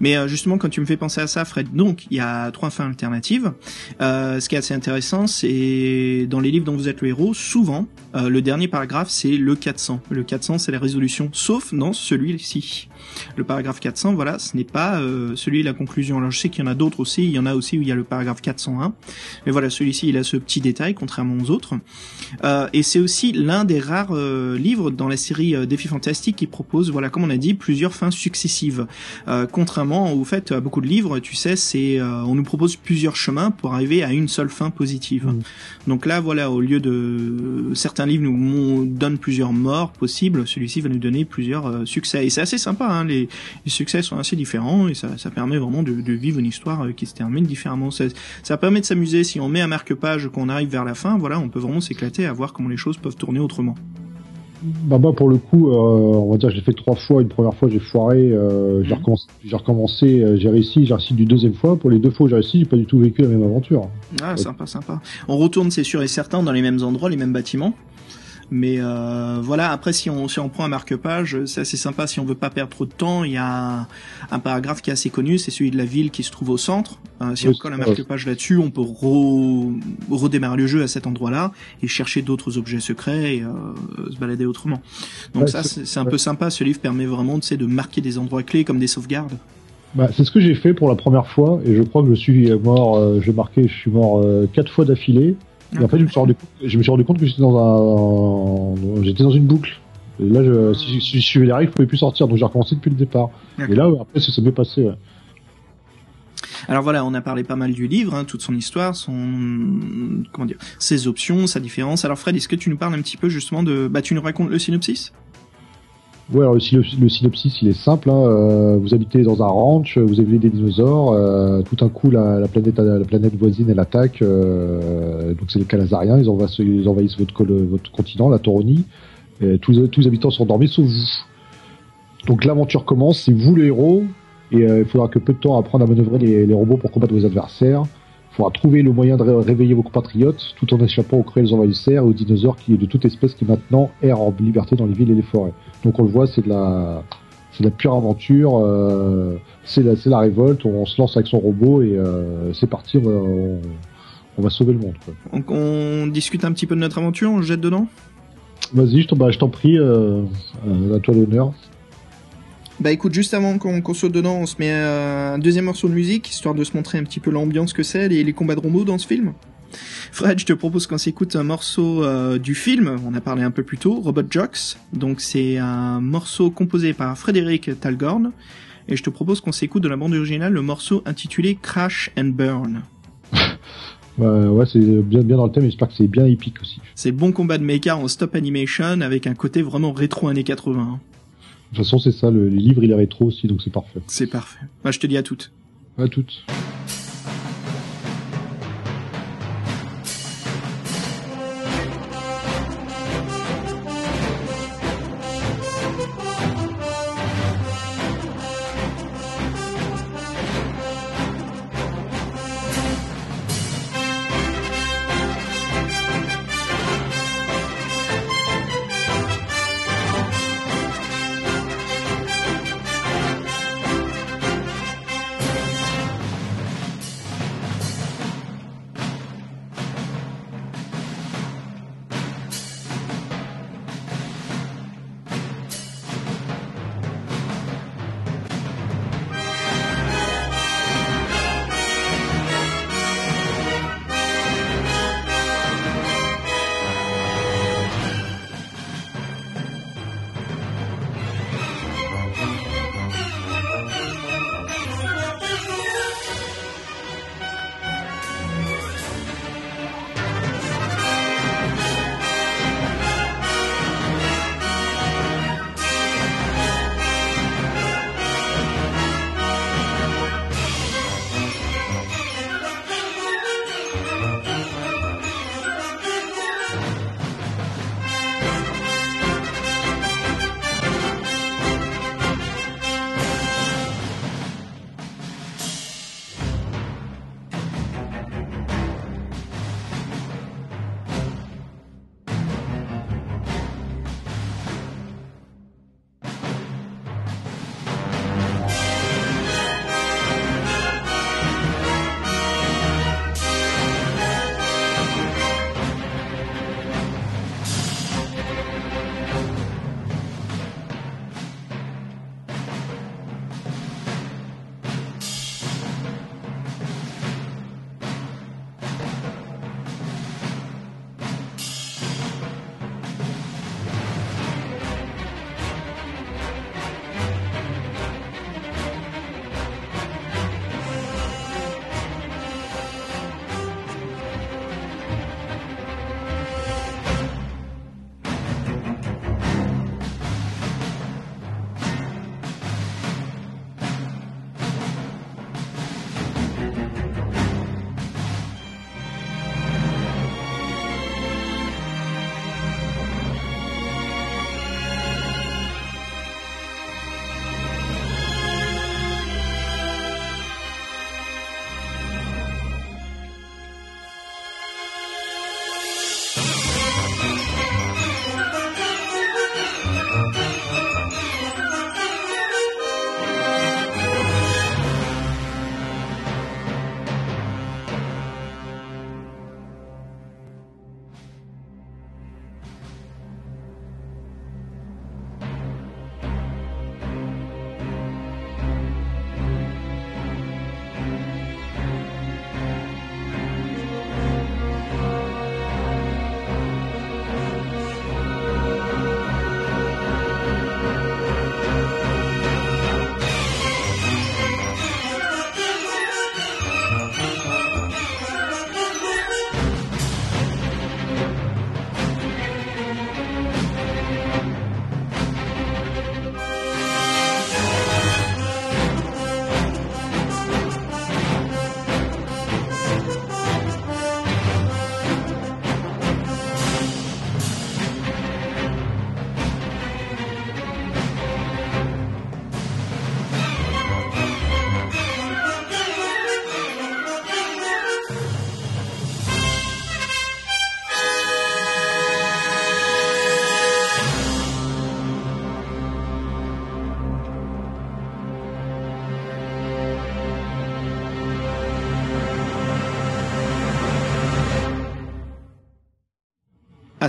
Mais euh, justement, quand tu me fais penser à ça, Fred, donc il y a trois fins alternatives. Euh, ce qui est assez intéressant, c'est dans les livres dont vous êtes le héros, souvent le dernier paragraphe c'est le 400. Le 400 c'est la résolution, sauf dans celui-ci. Le paragraphe 400, voilà, ce n'est pas euh, celui de la conclusion. Alors je sais qu'il y en a d'autres aussi. Il y en a aussi où il y a le paragraphe 401. Mais voilà, celui-ci il a ce petit détail contrairement aux autres. Euh, et c'est aussi l'un des rares euh, livres dans la série euh, Défis Fantastiques qui propose, voilà, comme on a dit, plusieurs fins successives. Euh, contrairement au fait, à beaucoup de livres, tu sais, c'est euh, on nous propose plusieurs chemins pour arriver à une seule fin positive. Mm. Donc là, voilà, au lieu de certains livres nous donnent plusieurs morts possibles, celui-ci va nous donner plusieurs succès. Et c'est assez sympa, hein, les, les succès sont assez différents et ça, ça permet vraiment de, de vivre une histoire euh, qui se termine différemment. Ça, ça permet de s'amuser. Si on met un marque-page qu'on arrive vers la fin, voilà, on peut vraiment s'éclater à voir comment les choses peuvent tourner autrement. Bah, bah, pour le coup, euh, on va dire, j'ai fait trois fois. Une première fois, j'ai foiré. Euh, j'ai recommencé. J'ai recommencé. euh, j'ai réussi. J'ai réussi du deuxième fois. Pour les deux fois où j'ai réussi, j'ai pas du tout vécu la même aventure. Ah, sympa, sympa. On retourne, c'est sûr et certain, dans les mêmes endroits, les mêmes bâtiments. Mais euh, voilà, après si on si on prend un marque-page, c'est assez sympa. Si on veut pas perdre trop de temps, il y a un, paragraphe qui est assez connu, c'est celui de la ville qui se trouve au centre. Euh, si on colle un marque-page là-dessus, on peut redémarrer le jeu à cet endroit-là et chercher d'autres objets secrets et euh, se balader autrement. Donc ça, c'est un peu sympa. Ce livre permet vraiment de marquer des endroits clés comme des sauvegardes. Bah, c'est ce que j'ai fait pour la première fois et je crois que je suis mort. Euh, j'ai marqué, je suis mort quatre fois d'affilée. Et en fait, je me suis rendu, compte que j'étais dans un, j'étais dans une boucle. Et là, je, si, si, je suivais les règles, je pouvais plus sortir, donc j'ai recommencé depuis le départ. Et là, après, ça s'est bien passé. Alors voilà, on a parlé pas mal du livre, hein, toute son histoire, son comment dire, ses options, sa différence. Alors Fred, est-ce que tu nous parles un petit peu justement de, bah tu nous racontes le synopsis? Ouais, alors le, synopsis, il est simple. Hein. Euh, vous habitez dans un ranch, vous avez des dinosaures. Euh, tout un coup, la, planète, la planète voisine, elle attaque. Euh, donc c'est les Calazariens. Ils envahissent, ils envahissent votre, votre continent, la Toronie. tous, tous les habitants sont endormis, sauf vous. Donc l'aventure commence. C'est vous le héros, et il faudra que peu de temps apprendre à manœuvrer les robots pour combattre vos adversaires. Il faudra trouver le moyen de réveiller vos compatriotes, tout en échappant aux cruels envahisseurs et aux dinosaures qui, de toute espèce qui maintenant errent en liberté dans les villes et les forêts. Donc on le voit, c'est de la, c'est de la pure aventure, euh, c'est la, c'est la révolte. On, se lance avec son robot et euh, c'est parti. On va, sauver le monde. Quoi. Donc on discute un petit peu de notre aventure, on jette dedans? Vas-y, je t'en, bah, je t'en prie, euh, à toi l'honneur. Bah écoute, juste avant qu'on saute dedans, on se met un deuxième morceau de musique, histoire de se montrer un petit peu l'ambiance que c'est, et les combats de robots dans ce film. Fred, je te propose qu'on s'écoute un morceau euh, du film, on a parlé un peu plus tôt, Robot Jocks. Donc c'est un morceau composé par Frédéric Talgorn. Et je te propose qu'on s'écoute de la bande originale le morceau intitulé Crash and Burn. ouais, c'est bien, bien dans le thème, j'espère que c'est bien épique aussi. C'est bon combat de mecha en stop animation avec un côté vraiment rétro années 80. De toute façon, c'est ça, le, livre il est rétro aussi, donc c'est parfait. C'est parfait. Bah, je te dis à toutes. À toutes.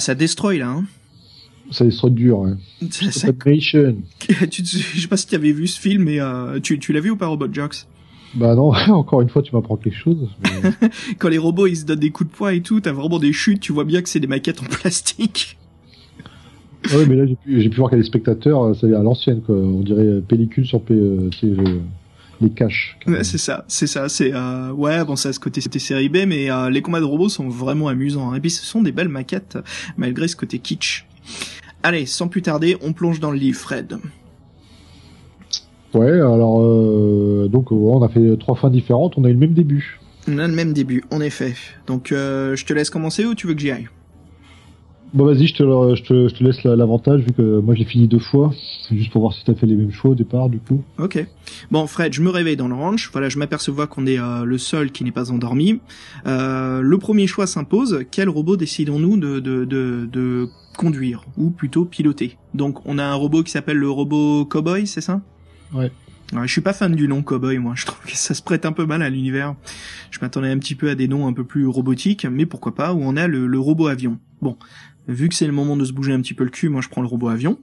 Ça destroy là, hein Ça destroy dur, hein. Ça- ça- tu, je sais pas si tu avais vu ce film, mais euh, tu, tu l'as vu ou pas, Robot Jocks Bah non, encore une fois, tu m'apprends quelque chose. mais- Quand les robots ils se donnent des coups de poing et tout, t'as vraiment des chutes, tu vois bien que c'est des maquettes en plastique. Ah ouais, mais là, j'ai pu, voir qu'il y a des spectateurs, euh, c'est à l'ancienne, quoi. On dirait pellicule sur P- euh, les caches. Ouais, c'est ça, c'est ça, c'est euh, ouais, bon ça ce côté c'était série B, mais euh, les combats de robots sont vraiment amusants. hein. Et puis ce sont des belles maquettes malgré ce côté kitsch. Allez, sans plus tarder, on plonge dans le livre, Fred. Ouais, alors, euh, donc, on a fait trois fins différentes, on a eu le même début. On a le même début, en effet. Donc je te laisse commencer ou tu veux que j'y aille? Bon, vas-y, je te, le- je te, je te laisse la- l'avantage, vu que moi, j'ai fini deux fois. C'est juste pour voir si t'as fait les mêmes choix au départ, du coup. Ok. Bon, Fred, je me réveille dans le ranch. Voilà, je m'aperçois qu'on est euh, le seul qui n'est pas endormi. Euh, le premier choix s'impose. Quel robot décidons-nous de, de, de, de conduire? Ou plutôt piloter? Donc, on a un robot qui s'appelle le robot Cowboy, c'est ça? Ouais. Ouais, je suis pas fan du nom Cowboy, moi. Je trouve que ça se prête un peu mal à l'univers. Je m'attendais un petit peu à des noms un peu plus robotiques, mais pourquoi pas. Où on a le, le robot avion. Bon, vu que c'est le moment de se bouger un petit peu le cul, moi je prends le robot avion.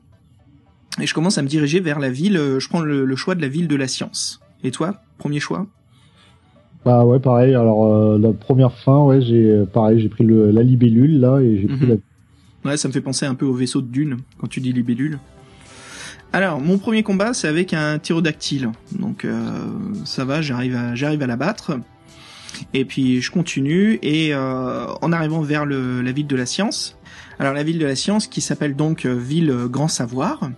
Et je commence à me diriger vers la ville, euh, je prends le, le choix de la ville de la science. Et toi, premier choix? Bah ouais, pareil. Alors, euh, la première fin, ouais, j'ai, euh, pareil, j'ai pris le, la libellule, là, et j'ai pris Mhm. la Ouais, ça me fait penser un peu au vaisseau de Dune, quand tu dis libellule. Alors, mon premier combat, c'est avec un tyrodactyle. Donc, euh, ça va, j'arrive à, j'arrive à l'abattre. Et puis, je continue, et euh, en arrivant vers le, la ville de la science, alors la ville de la science qui s'appelle donc euh, ville euh, Grand Savoir.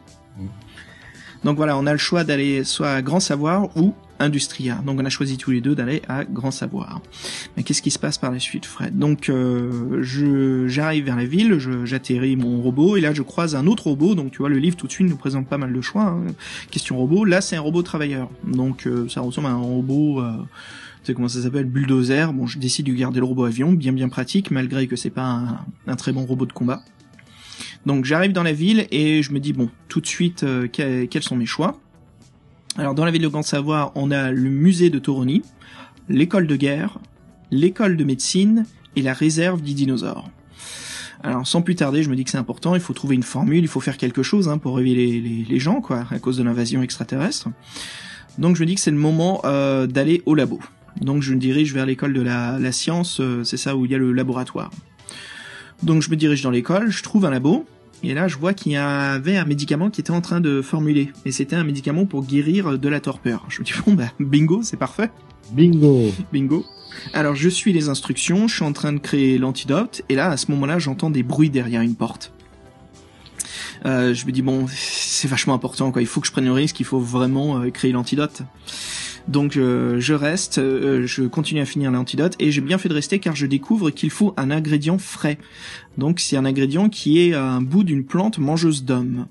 Donc voilà, on a le choix d'aller soit à Grand Savoir ou Industria. Donc on a choisi tous les deux d'aller à Grand Savoir. Mais qu'est-ce qui se passe par la suite, Fred? Donc euh, je j'arrive vers la ville, j'atterris mon robot et là je croise un autre robot. Donc tu vois, le livre tout de suite nous présente pas mal de choix. hein. Question robot. Là c'est un robot travailleur. Donc euh, ça ressemble à un robot. Euh, sais comment ça s'appelle? Bulldozer. Bon, je décide de garder le robot avion, bien bien pratique, malgré que c'est pas un, un très bon robot de combat. Donc j'arrive dans la ville et je me dis bon, tout de suite, euh, que- quels sont mes choix? Alors dans la ville de Grand Savoir, on a le musée de Toroni, l'école de guerre, l'école de médecine et la réserve des dinosaures. Alors sans plus tarder, je me dis que c'est important, il faut trouver une formule, il faut faire quelque chose hein, pour réveiller les, les, les gens, quoi, à cause de l'invasion extraterrestre. Donc je me dis que c'est le moment euh, d'aller au labo. Donc je me dirige vers l'école de la, la science, euh, c'est ça où il y a le laboratoire. Donc je me dirige dans l'école, je trouve un labo, et là je vois qu'il y avait un médicament qui était en train de formuler. Et c'était un médicament pour guérir de la torpeur. Je me dis bon bah bingo, c'est parfait. bingo. Bingo. Alors je suis les instructions, je suis en train de créer l'antidote, et là à ce moment-là j'entends des bruits derrière une porte. Euh, je me dis bon, c'est vachement important quoi. Il faut que je prenne le risque, il faut vraiment euh, créer l'antidote. Donc euh, je reste, euh, je continue à finir l'antidote et j'ai bien fait de rester car je découvre qu'il faut un ingrédient frais. Donc c'est un ingrédient qui est un bout d'une plante mangeuse d'hommes.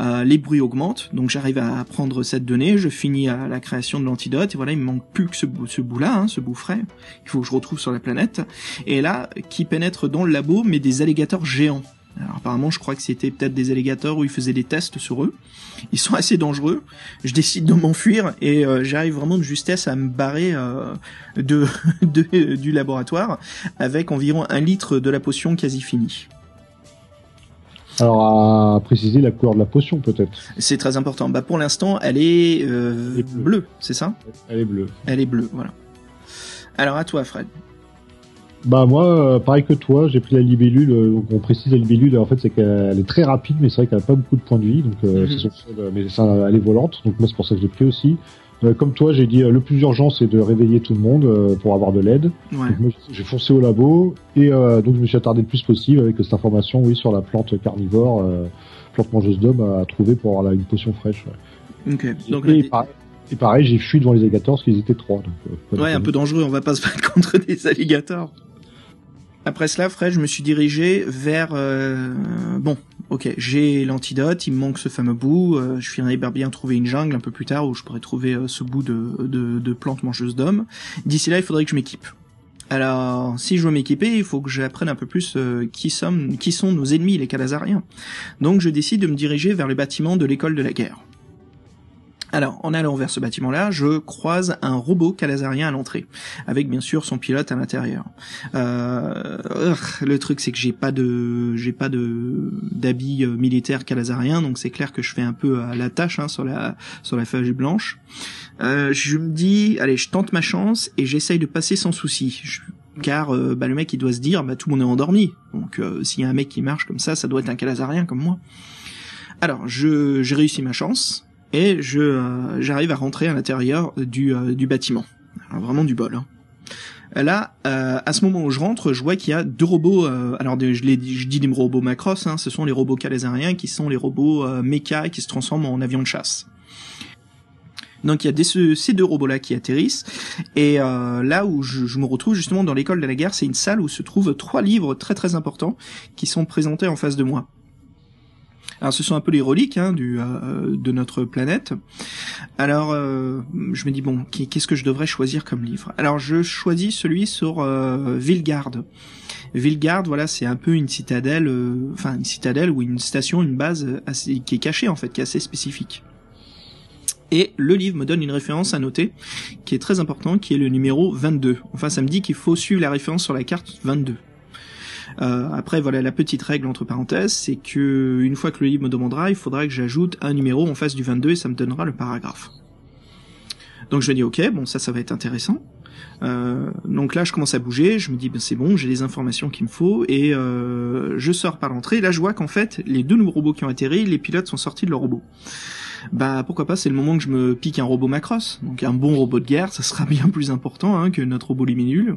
Euh, les bruits augmentent, donc j'arrive à prendre cette donnée, je finis à la création de l'antidote, et voilà, il me manque plus que ce ce bout-là, hein, ce bout frais, il faut que je retrouve sur la planète. Et là, qui pénètre dans le labo, mais des alligators géants. Alors apparemment, je crois que c'était peut-être des alligators où ils faisaient des tests sur eux. Ils sont assez dangereux. Je décide de m'enfuir et euh, j'arrive vraiment de justesse à me barrer euh, de, de- du laboratoire avec environ un litre de la potion quasi finie. Alors, à préciser la couleur de la potion, peut-être. C'est très important. Bah pour l'instant, elle est euh, Elle est bleue. bleue, c'est ça? Elle est bleue. Elle est bleue, voilà. Alors à toi, Fred. Bah moi, euh, pareil que toi, j'ai pris la libellule. euh, donc on précise la libellule, en fait, c'est qu'elle est très rapide, mais c'est vrai qu'elle a pas beaucoup de points de vie, donc euh, Mhm. c'est son seul, mais ça, elle est volante. Donc moi, c'est pour ça que j'ai pris aussi. Euh, comme toi, j'ai dit le plus urgent, c'est de réveiller tout le monde euh, pour avoir de l'aide. Ouais. J'ai foncé au labo et donc je me suis attardé le plus possible avec cette information, oui, sur la plante carnivore, plante mangeuse d'hommes à trouver pour avoir là, une potion fraîche. Ouais. Ok. Donc et, là, pareil, et pareil, j'ai fui devant les alligators parce qu'ils étaient trois. Donc, euh, Ouais, un peu dangereux, on va pas se battre contre des alligators. Après cela, Fred, je me suis dirigé vers... euh, Bon, ok, j'ai l'antidote, il me manque ce fameux bout, euh, je finirai bien trouver une jungle un peu plus tard où je pourrais trouver euh, ce bout de, de, de plante mangeuse d'hommes. D'ici là, il faudrait que je m'équipe. Alors, si je veux m'équiper, il faut que j'apprenne un peu plus euh, qui, sommes, qui sont nos ennemis, les Calazariens. Donc je décide de me diriger vers le bâtiment de l'école de la guerre. Alors, en allant vers ce bâtiment-là, je croise un robot calazarien à l'entrée, avec bien sûr son pilote à l'intérieur. Euh, le truc, c'est que j'ai pas de, j'ai pas de d'habits euh, militaires calazariens, donc c'est clair que je fais un peu à la tâche hein, sur la sur la feuille blanche. Euh, je me dis, allez, je tente ma chance et j'essaye de passer sans souci. car euh, bah, le mec il doit se dire, bah tout le monde est endormi, donc s'il y a un mec qui marche comme ça, ça doit être un calazarien comme moi. Alors, je j'ai réussi ma chance et je euh, j'arrive à rentrer à l'intérieur du, euh, du bâtiment. Alors, vraiment du bol. Hein. Là, euh, à ce moment où je rentre, je vois qu'il y a deux robots. alors, je, les, je dis des robots Macross. Hein, ce sont les robots calésariens qui sont les robots méca qui se transforment en avions de chasse. Donc il y a ces deux robots-là qui atterrissent. Et là où je, me retrouve justement dans l'école de la guerre, c'est une salle où se trouvent trois livres très très importants qui sont présentés en face de moi. Alors ce sont un peu les reliques hein, du, euh, de notre planète. Alors euh, je me dis bon, qu'est-ce que je devrais choisir comme livre? Alors je choisis celui sur euh, Vilgard. Vilgard, voilà, c'est un peu une citadelle, euh, enfin une citadelle ou une station, une base assez, qui est cachée en fait, qui est assez spécifique. Et le livre me donne une référence à noter, qui est très important, qui est le numéro 22. Enfin, ça me dit qu'il faut suivre la référence sur la carte 22. Euh, après, voilà la petite règle entre parenthèses, c'est que une fois que le livre me demandera, il faudra que j'ajoute un numéro en face du 22 et ça me donnera le paragraphe. Donc je dis ok, bon ça, ça va être intéressant. Euh, donc là, je commence à bouger, je me dis ben c'est bon, j'ai les informations qu'il me faut et euh, je sors par l'entrée. Là, je vois qu'en fait, les deux nouveaux robots qui ont atterri, les pilotes sont sortis de leur robot. Bah pourquoi pas, c'est le moment que je me pique un robot Macross, donc un bon robot de guerre, ça sera bien plus important hein, que notre robot liminule.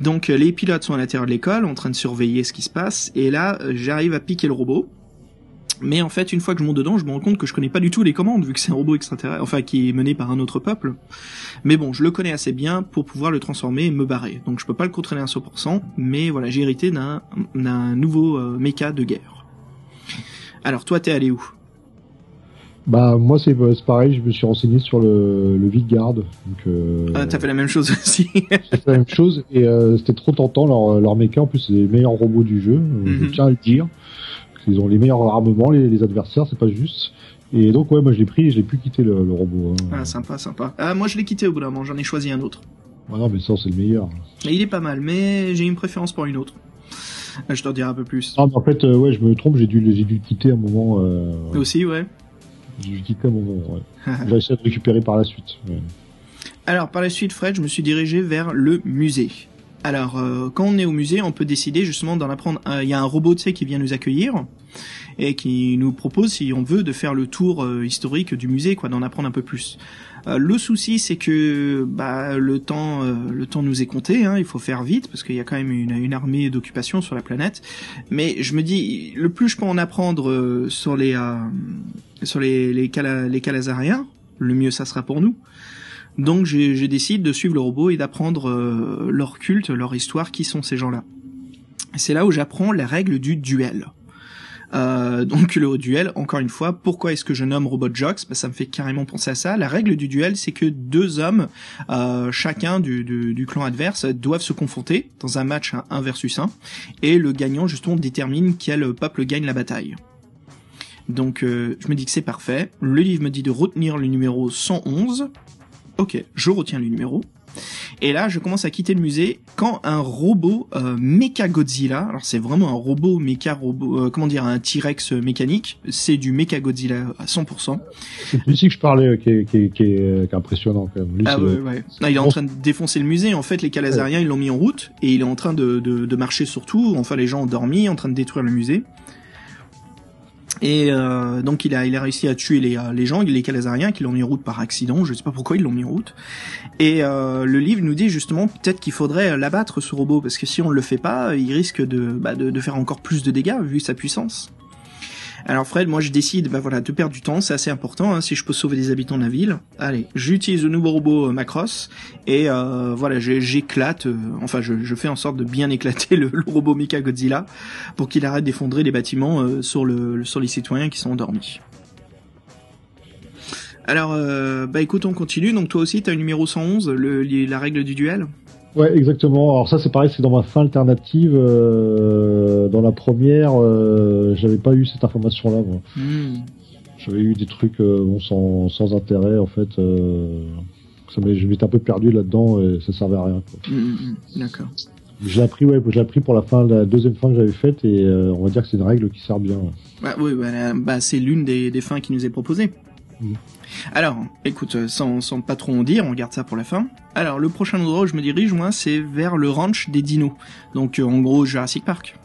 Donc euh, les pilotes sont à l'intérieur de l'école en train de surveiller ce qui se passe et là euh, j'arrive à piquer le robot. Mais en fait, une fois que je monte dedans, je me rends compte que je connais pas du tout les commandes, vu que c'est un robot extraterrestre, enfin qui est mené par un autre peuple. Mais bon, je le connais assez bien pour pouvoir le transformer et me barrer. Donc je peux pas le contrôler à 100%, mais voilà, j'ai hérité d'un nouveau euh, méca de guerre. Alors toi, t'es allé où? Bah moi c'est pareil, je me suis renseigné sur le, le Vidgard. Donc, euh, ah t'as fait la même chose aussi. j'ai fait la même chose et euh, c'était trop tentant leur, leur mecha. En plus c'est les meilleurs robots du jeu, je mhm. tiens à le dire. Ils ont les meilleurs armements, les, les adversaires, c'est pas juste. Et donc ouais moi je l'ai pris et j'ai pu quitter le, le robot. Hein. Ah sympa sympa. Ah moi je l'ai quitté au bout d'un moment, j'en ai choisi un autre. Ah non mais ça c'est le meilleur. Et il est pas mal, mais j'ai une préférence pour une autre. Je t'en dirai un peu plus. Ah, en fait, euh, ouais, je me trompe, j'ai dû, j'ai dû le quitter à un moment. Euh, Aussi, ouais. J'ai quitté un moment, ouais. J'ai essayé de récupérer par la suite. Alors, par la suite, Fred, je me suis dirigé vers le musée. Alors, euh, quand on est au musée, on peut décider justement d'en apprendre. Il y a un robot, tu sais, qui vient nous accueillir et qui nous propose, si on veut, de faire le tour euh, historique du musée, quoi, d'en apprendre un peu plus. Euh, le souci, c'est que bah, le temps, le temps nous est compté. Hein, il faut faire vite parce qu'il y a quand même une, armée d'occupation sur la planète. Mais je me dis, le plus je peux en apprendre sur les sur les les, le mieux ça sera pour nous. Donc j'ai décidé de suivre le robot et d'apprendre euh, leur culte, leur histoire, qui sont ces gens-là. C'est là où j'apprends les règles du duel. Euh, donc le duel, encore une fois, pourquoi est-ce que je nomme Robot Jox? Bah, Ça me fait carrément penser à ça. La règle du duel, c'est que deux hommes, euh, chacun du, du, clan adverse, doivent se confronter dans un match 1 versus 1, et le gagnant justement détermine quel peuple gagne la bataille. Donc euh, je me dis que c'est parfait. Le livre me dit de retenir le numéro 111. Ok, je retiens le numéro. Et là, je commence à quitter le musée quand un robot euh, Mecha Godzilla, alors c'est vraiment un robot Mecha robot, euh, comment dire, un T-Rex mécanique, c'est du Mecha Godzilla à 100%. C'est ici que je parlais, euh, qui est, qui est, qui est, impressionnant quand même. ah ouais, ouais. il est en train de défoncer le musée. En fait, les Calazariens, ils l'ont mis en route et il est en train de, de, de marcher sur tout. Enfin, les gens ont dormi, en train de détruire le musée. Et euh, donc il a, il a réussi à tuer les, euh, les gens, les Calazariens, qui l'ont mis en route par accident. Je sais pas pourquoi ils l'ont mis en route. Et euh, le livre nous dit justement peut-être qu'il faudrait l'abattre ce robot parce que si on le fait pas, il risque de, bah, de, de faire encore plus de dégâts vu sa puissance. Alors Fred, moi je décide, bah voilà, de perdre du temps, c'est assez important. Hein, si je peux sauver des habitants de la ville, allez, j'utilise le nouveau robot euh, Macross et euh, voilà, j'éclate, euh, enfin je, fais en sorte de bien éclater le, robot Mika Godzilla pour qu'il arrête d'effondrer les bâtiments sur le sur les citoyens qui sont endormis. Alors, bah écoute, on continue. Donc toi aussi, t'as le numéro 111, le, la règle du duel? Ouais, exactement. Alors ça, c'est pareil, c'est dans ma fin alternative. Euh, dans la première, euh, j'avais pas eu cette information-là. Hmm. J'avais eu des trucs euh, bon, sans, sans intérêt en fait. Ça m'est- je m'étais un peu perdu là-dedans et ça servait à rien. quoi. Mm, mm, mm. D'accord. J'ai appris, ouais, j'ai appris pour la fin, la deuxième fin que j'avais faite et on va dire que c'est une règle qui sert bien. Bah, oui, bah, bah, c'est l'une des, des fins qui nous est proposée. Mm. Alors, écoute, euh, sans, sans pas trop en dire, on garde ça pour la fin. Alors, le prochain endroit où je me dirige, moi, c'est vers le ranch des dinos. Donc, euh, en gros, Jurassic Park.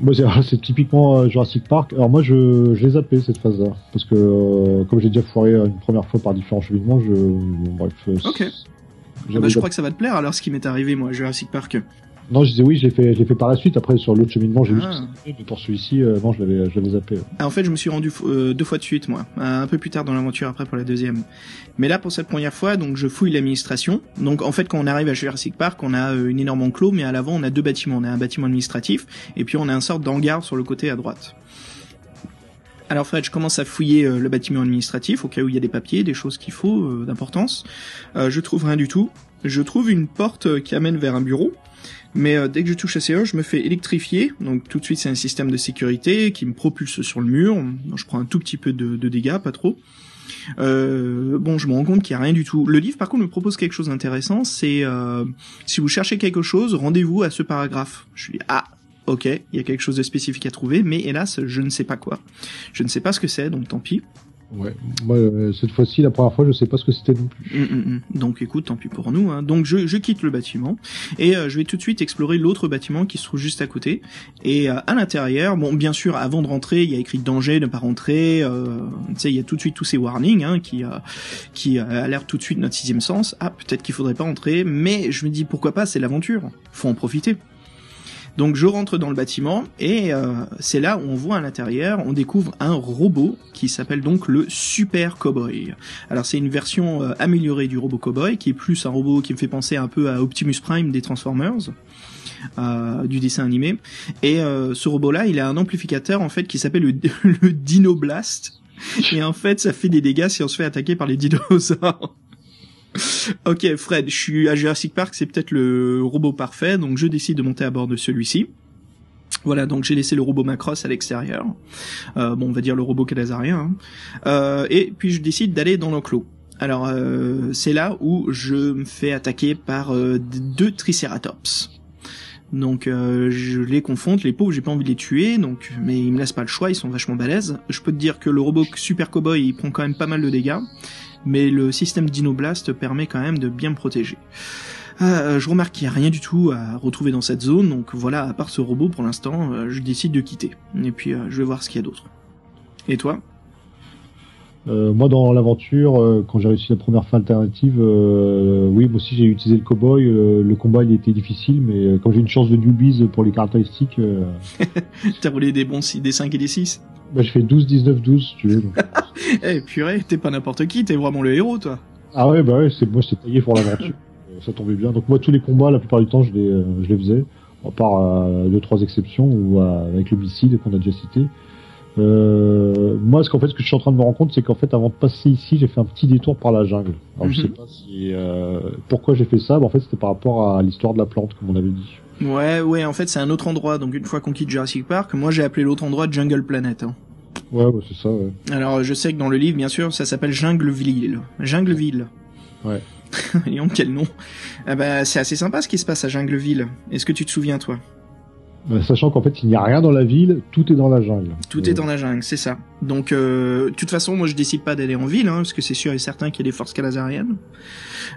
C'est, typiquement euh, Jurassic Park. Alors moi, je, je l'ai zappé cette phase-là parce que euh, comme j'ai déjà foiré une première fois par différents cheminements, je, bon, bref. Ok. Ah bah, je crois que ça va te plaire, alors, ce qui m'est arrivé, moi, Jurassic Park. Non, je disais oui, je l'ai fait, je l'ai fait par la suite. Après, sur l'autre cheminement, j'ai vu Ah. c'était, mais pour celui-ci, euh, non, je l'avais, je l'avais zappé. Ah, en fait, je me suis rendu euh, deux fois de suite, moi. Un peu plus tard dans l'aventure, après pour la deuxième. Mais là, pour cette première fois, donc je fouille l'administration. Donc, en fait, quand on arrive à Jurassic Park, on a euh, une énorme enclos, mais à l'avant, on a deux bâtiments. On a un bâtiment administratif, et puis on a un sorte d'hangar sur le côté à droite. Alors Fred, je commence à fouiller euh, le bâtiment administratif, au cas où il y a des papiers, des choses qu'il faut, euh, d'importance. Euh, je trouve rien du tout. Je trouve une porte euh, qui amène vers un bureau. Mais euh, dès que je touche à CE, je me fais électrifier. Donc tout de suite, c'est un système de sécurité qui me propulse sur le mur. Je prends un tout petit peu de, de dégâts, pas trop. Euh, bon, je me rends compte qu'il n'y a rien du tout. Le livre, par contre, me propose quelque chose d'intéressant. C'est euh, si vous cherchez quelque chose, rendez-vous à ce paragraphe. Je dis ah. Ok, il y a quelque chose de spécifique à trouver, mais hélas, je ne sais pas quoi. Je ne sais pas ce que c'est, donc tant pis. Ouais. Euh, cette fois-ci, la première fois, je sais pas ce que c'était. Mm, mm, mm. Donc écoute, tant pis pour nous. Hein. Donc je, quitte le bâtiment et euh, je vais tout de suite explorer l'autre bâtiment qui se trouve juste à côté. Et euh, à l'intérieur, bon, bien sûr, avant de rentrer, il y a écrit danger, ne pas rentrer. Euh, tu sais, il y a tout de suite tous ces warnings hein, qui euh, qui alertent tout de suite notre sixième sens. Ah, peut-être qu'il faudrait pas entrer, mais je me dis pourquoi pas, c'est l'aventure. Faut en profiter. Donc je rentre dans le bâtiment et euh, c'est là où on voit à l'intérieur, on découvre un robot qui s'appelle donc le Super Cowboy. Alors c'est une version euh, améliorée du robot Cowboy qui est plus un robot qui me fait penser un peu à Optimus Prime des Transformers. euh, du dessin animé et euh, ce robot là il a un amplificateur en fait qui s'appelle le, le Dino Blast et en fait ça fait des dégâts si on se fait attaquer par les dinosaures Ok, Fred, je suis à Jurassic Park, c'est peut-être le robot parfait, donc je décide de monter à bord de celui-ci. Voilà, donc j'ai laissé le robot Macross à l'extérieur. Euh, bon, on va dire le robot calazarien. hein. Euh, et puis je décide d'aller dans l'enclos. Alors, euh, c'est là où je me fais attaquer par euh, deux Triceratops. Donc euh, je les confonte, les pauvres, j'ai pas envie de les tuer, donc mais ils me laissent pas le choix, ils sont vachement balèzes. Je peux te dire que le robot Super Cowboy, il prend quand même pas mal de dégâts mais le système Dinoblast permet quand même de bien me protéger. Euh, je remarque qu'il n'y a rien du tout à retrouver dans cette zone, donc voilà, à part ce robot pour l'instant, euh, je décide de quitter. Et puis euh, je vais voir ce qu'il y a d'autre. Et toi? Euh, moi, dans l'aventure, euh, quand j'ai réussi la première fin alternative, euh, oui, moi aussi j'ai utilisé le cowboy. euh, le combat, il était difficile, mais comme j'ai une chance de newbies pour les caractéristiques, T'as roulé des bons des 5 et des 6 bah, j'ai fait 12, 19, 12, si tu veux. Eh purée, t'es pas n'importe qui, t'es vraiment le héros toi ah ouais, bah ouais, c'est moi, j'étais taillé pour l'aventure. Ça tombait bien. Donc moi, tous les combats, la plupart du temps, je les, je les faisais, à part deux, trois exceptions ou avec le qu'on a déjà cité. Euh, moi, ce qu'en fait, ce que je suis en train de me rendre compte, c'est qu'en fait, avant de passer ici, j'ai fait un petit détour par la jungle. Alors, je sais pas si euh, pourquoi j'ai fait ça. mais en fait, c'était par rapport à l'histoire de la plante, comme on avait dit. Ouais, ouais, en fait c'est un autre endroit, donc une fois qu'on quitte Jurassic Park, moi j'ai appelé l'autre endroit Jungle Planet. hein. Ouais, ouais, c'est ça. Ouais. Alors je sais que dans le livre, bien sûr, ça s'appelle Jungleville. Jungleville. Ouais. Voyons quel nom. Ah bah, c'est assez sympa ce qui se passe à Jungleville. Est-ce que tu te souviens, toi? Sachant qu'en fait, il n'y a rien dans la ville, tout est dans la jungle. Tout Euh, est dans la jungle, c'est ça. Donc, euh, de toute façon, moi, je décide pas d'aller en ville, hein, parce que c'est sûr et certain qu'il y a des forces calazariennes.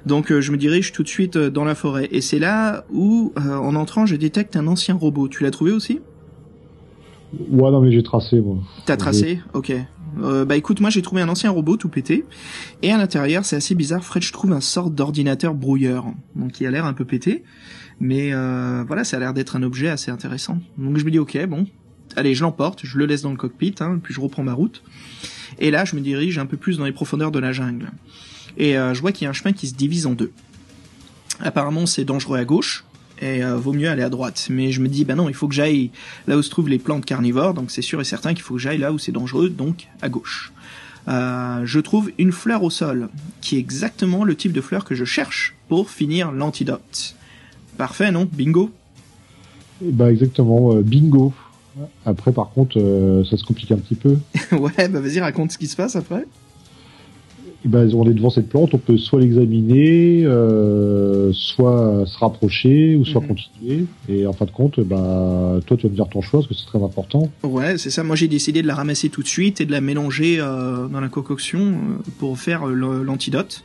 Donc, euh, je me dirige tout de suite euh, dans la forêt. Et c'est là où, euh, en entrant, je détecte un ancien robot. Tu l'as trouvé aussi? Ouais, non, mais j'ai tracé moi. T'as tracé? Ok. Euh, bah écoute, moi j'ai trouvé un ancien robot tout pété, et à l'intérieur c'est assez bizarre, Fred, je trouve un sorte d'ordinateur brouilleur, donc il a l'air un peu pété, mais euh, voilà, ça a l'air d'être un objet assez intéressant. Donc je me dis ok, bon, allez, je l'emporte, je le laisse dans le cockpit, hein, puis je reprends ma route, et là je me dirige un peu plus dans les profondeurs de la jungle, et euh, je vois qu'il y a un chemin qui se divise en deux. Apparemment c'est dangereux à gauche, et euh, vaut mieux aller à droite. Mais je me dis, bah non, il faut que j'aille là où se trouvent les plantes carnivores, donc c'est sûr et certain qu'il faut que j'aille là où c'est dangereux, donc à gauche. Euh, je trouve une fleur au sol, qui est exactement le type de fleur que je cherche pour finir l'antidote. Parfait, non Bingo Bah exactement, euh, bingo. Après, par contre, euh, ça se complique un petit peu. ouais, bah vas-y, raconte ce qui se passe après. Ben, on est devant cette plante, on peut soit l'examiner, euh, soit se rapprocher, ou soit Mhm. continuer. Et en fin de compte, bah, toi, tu vas me dire ton choix, parce que c'est très important. Ouais, c'est ça. Moi, j'ai décidé de la ramasser tout de suite et de la mélanger dans la concoction pour faire l'antidote.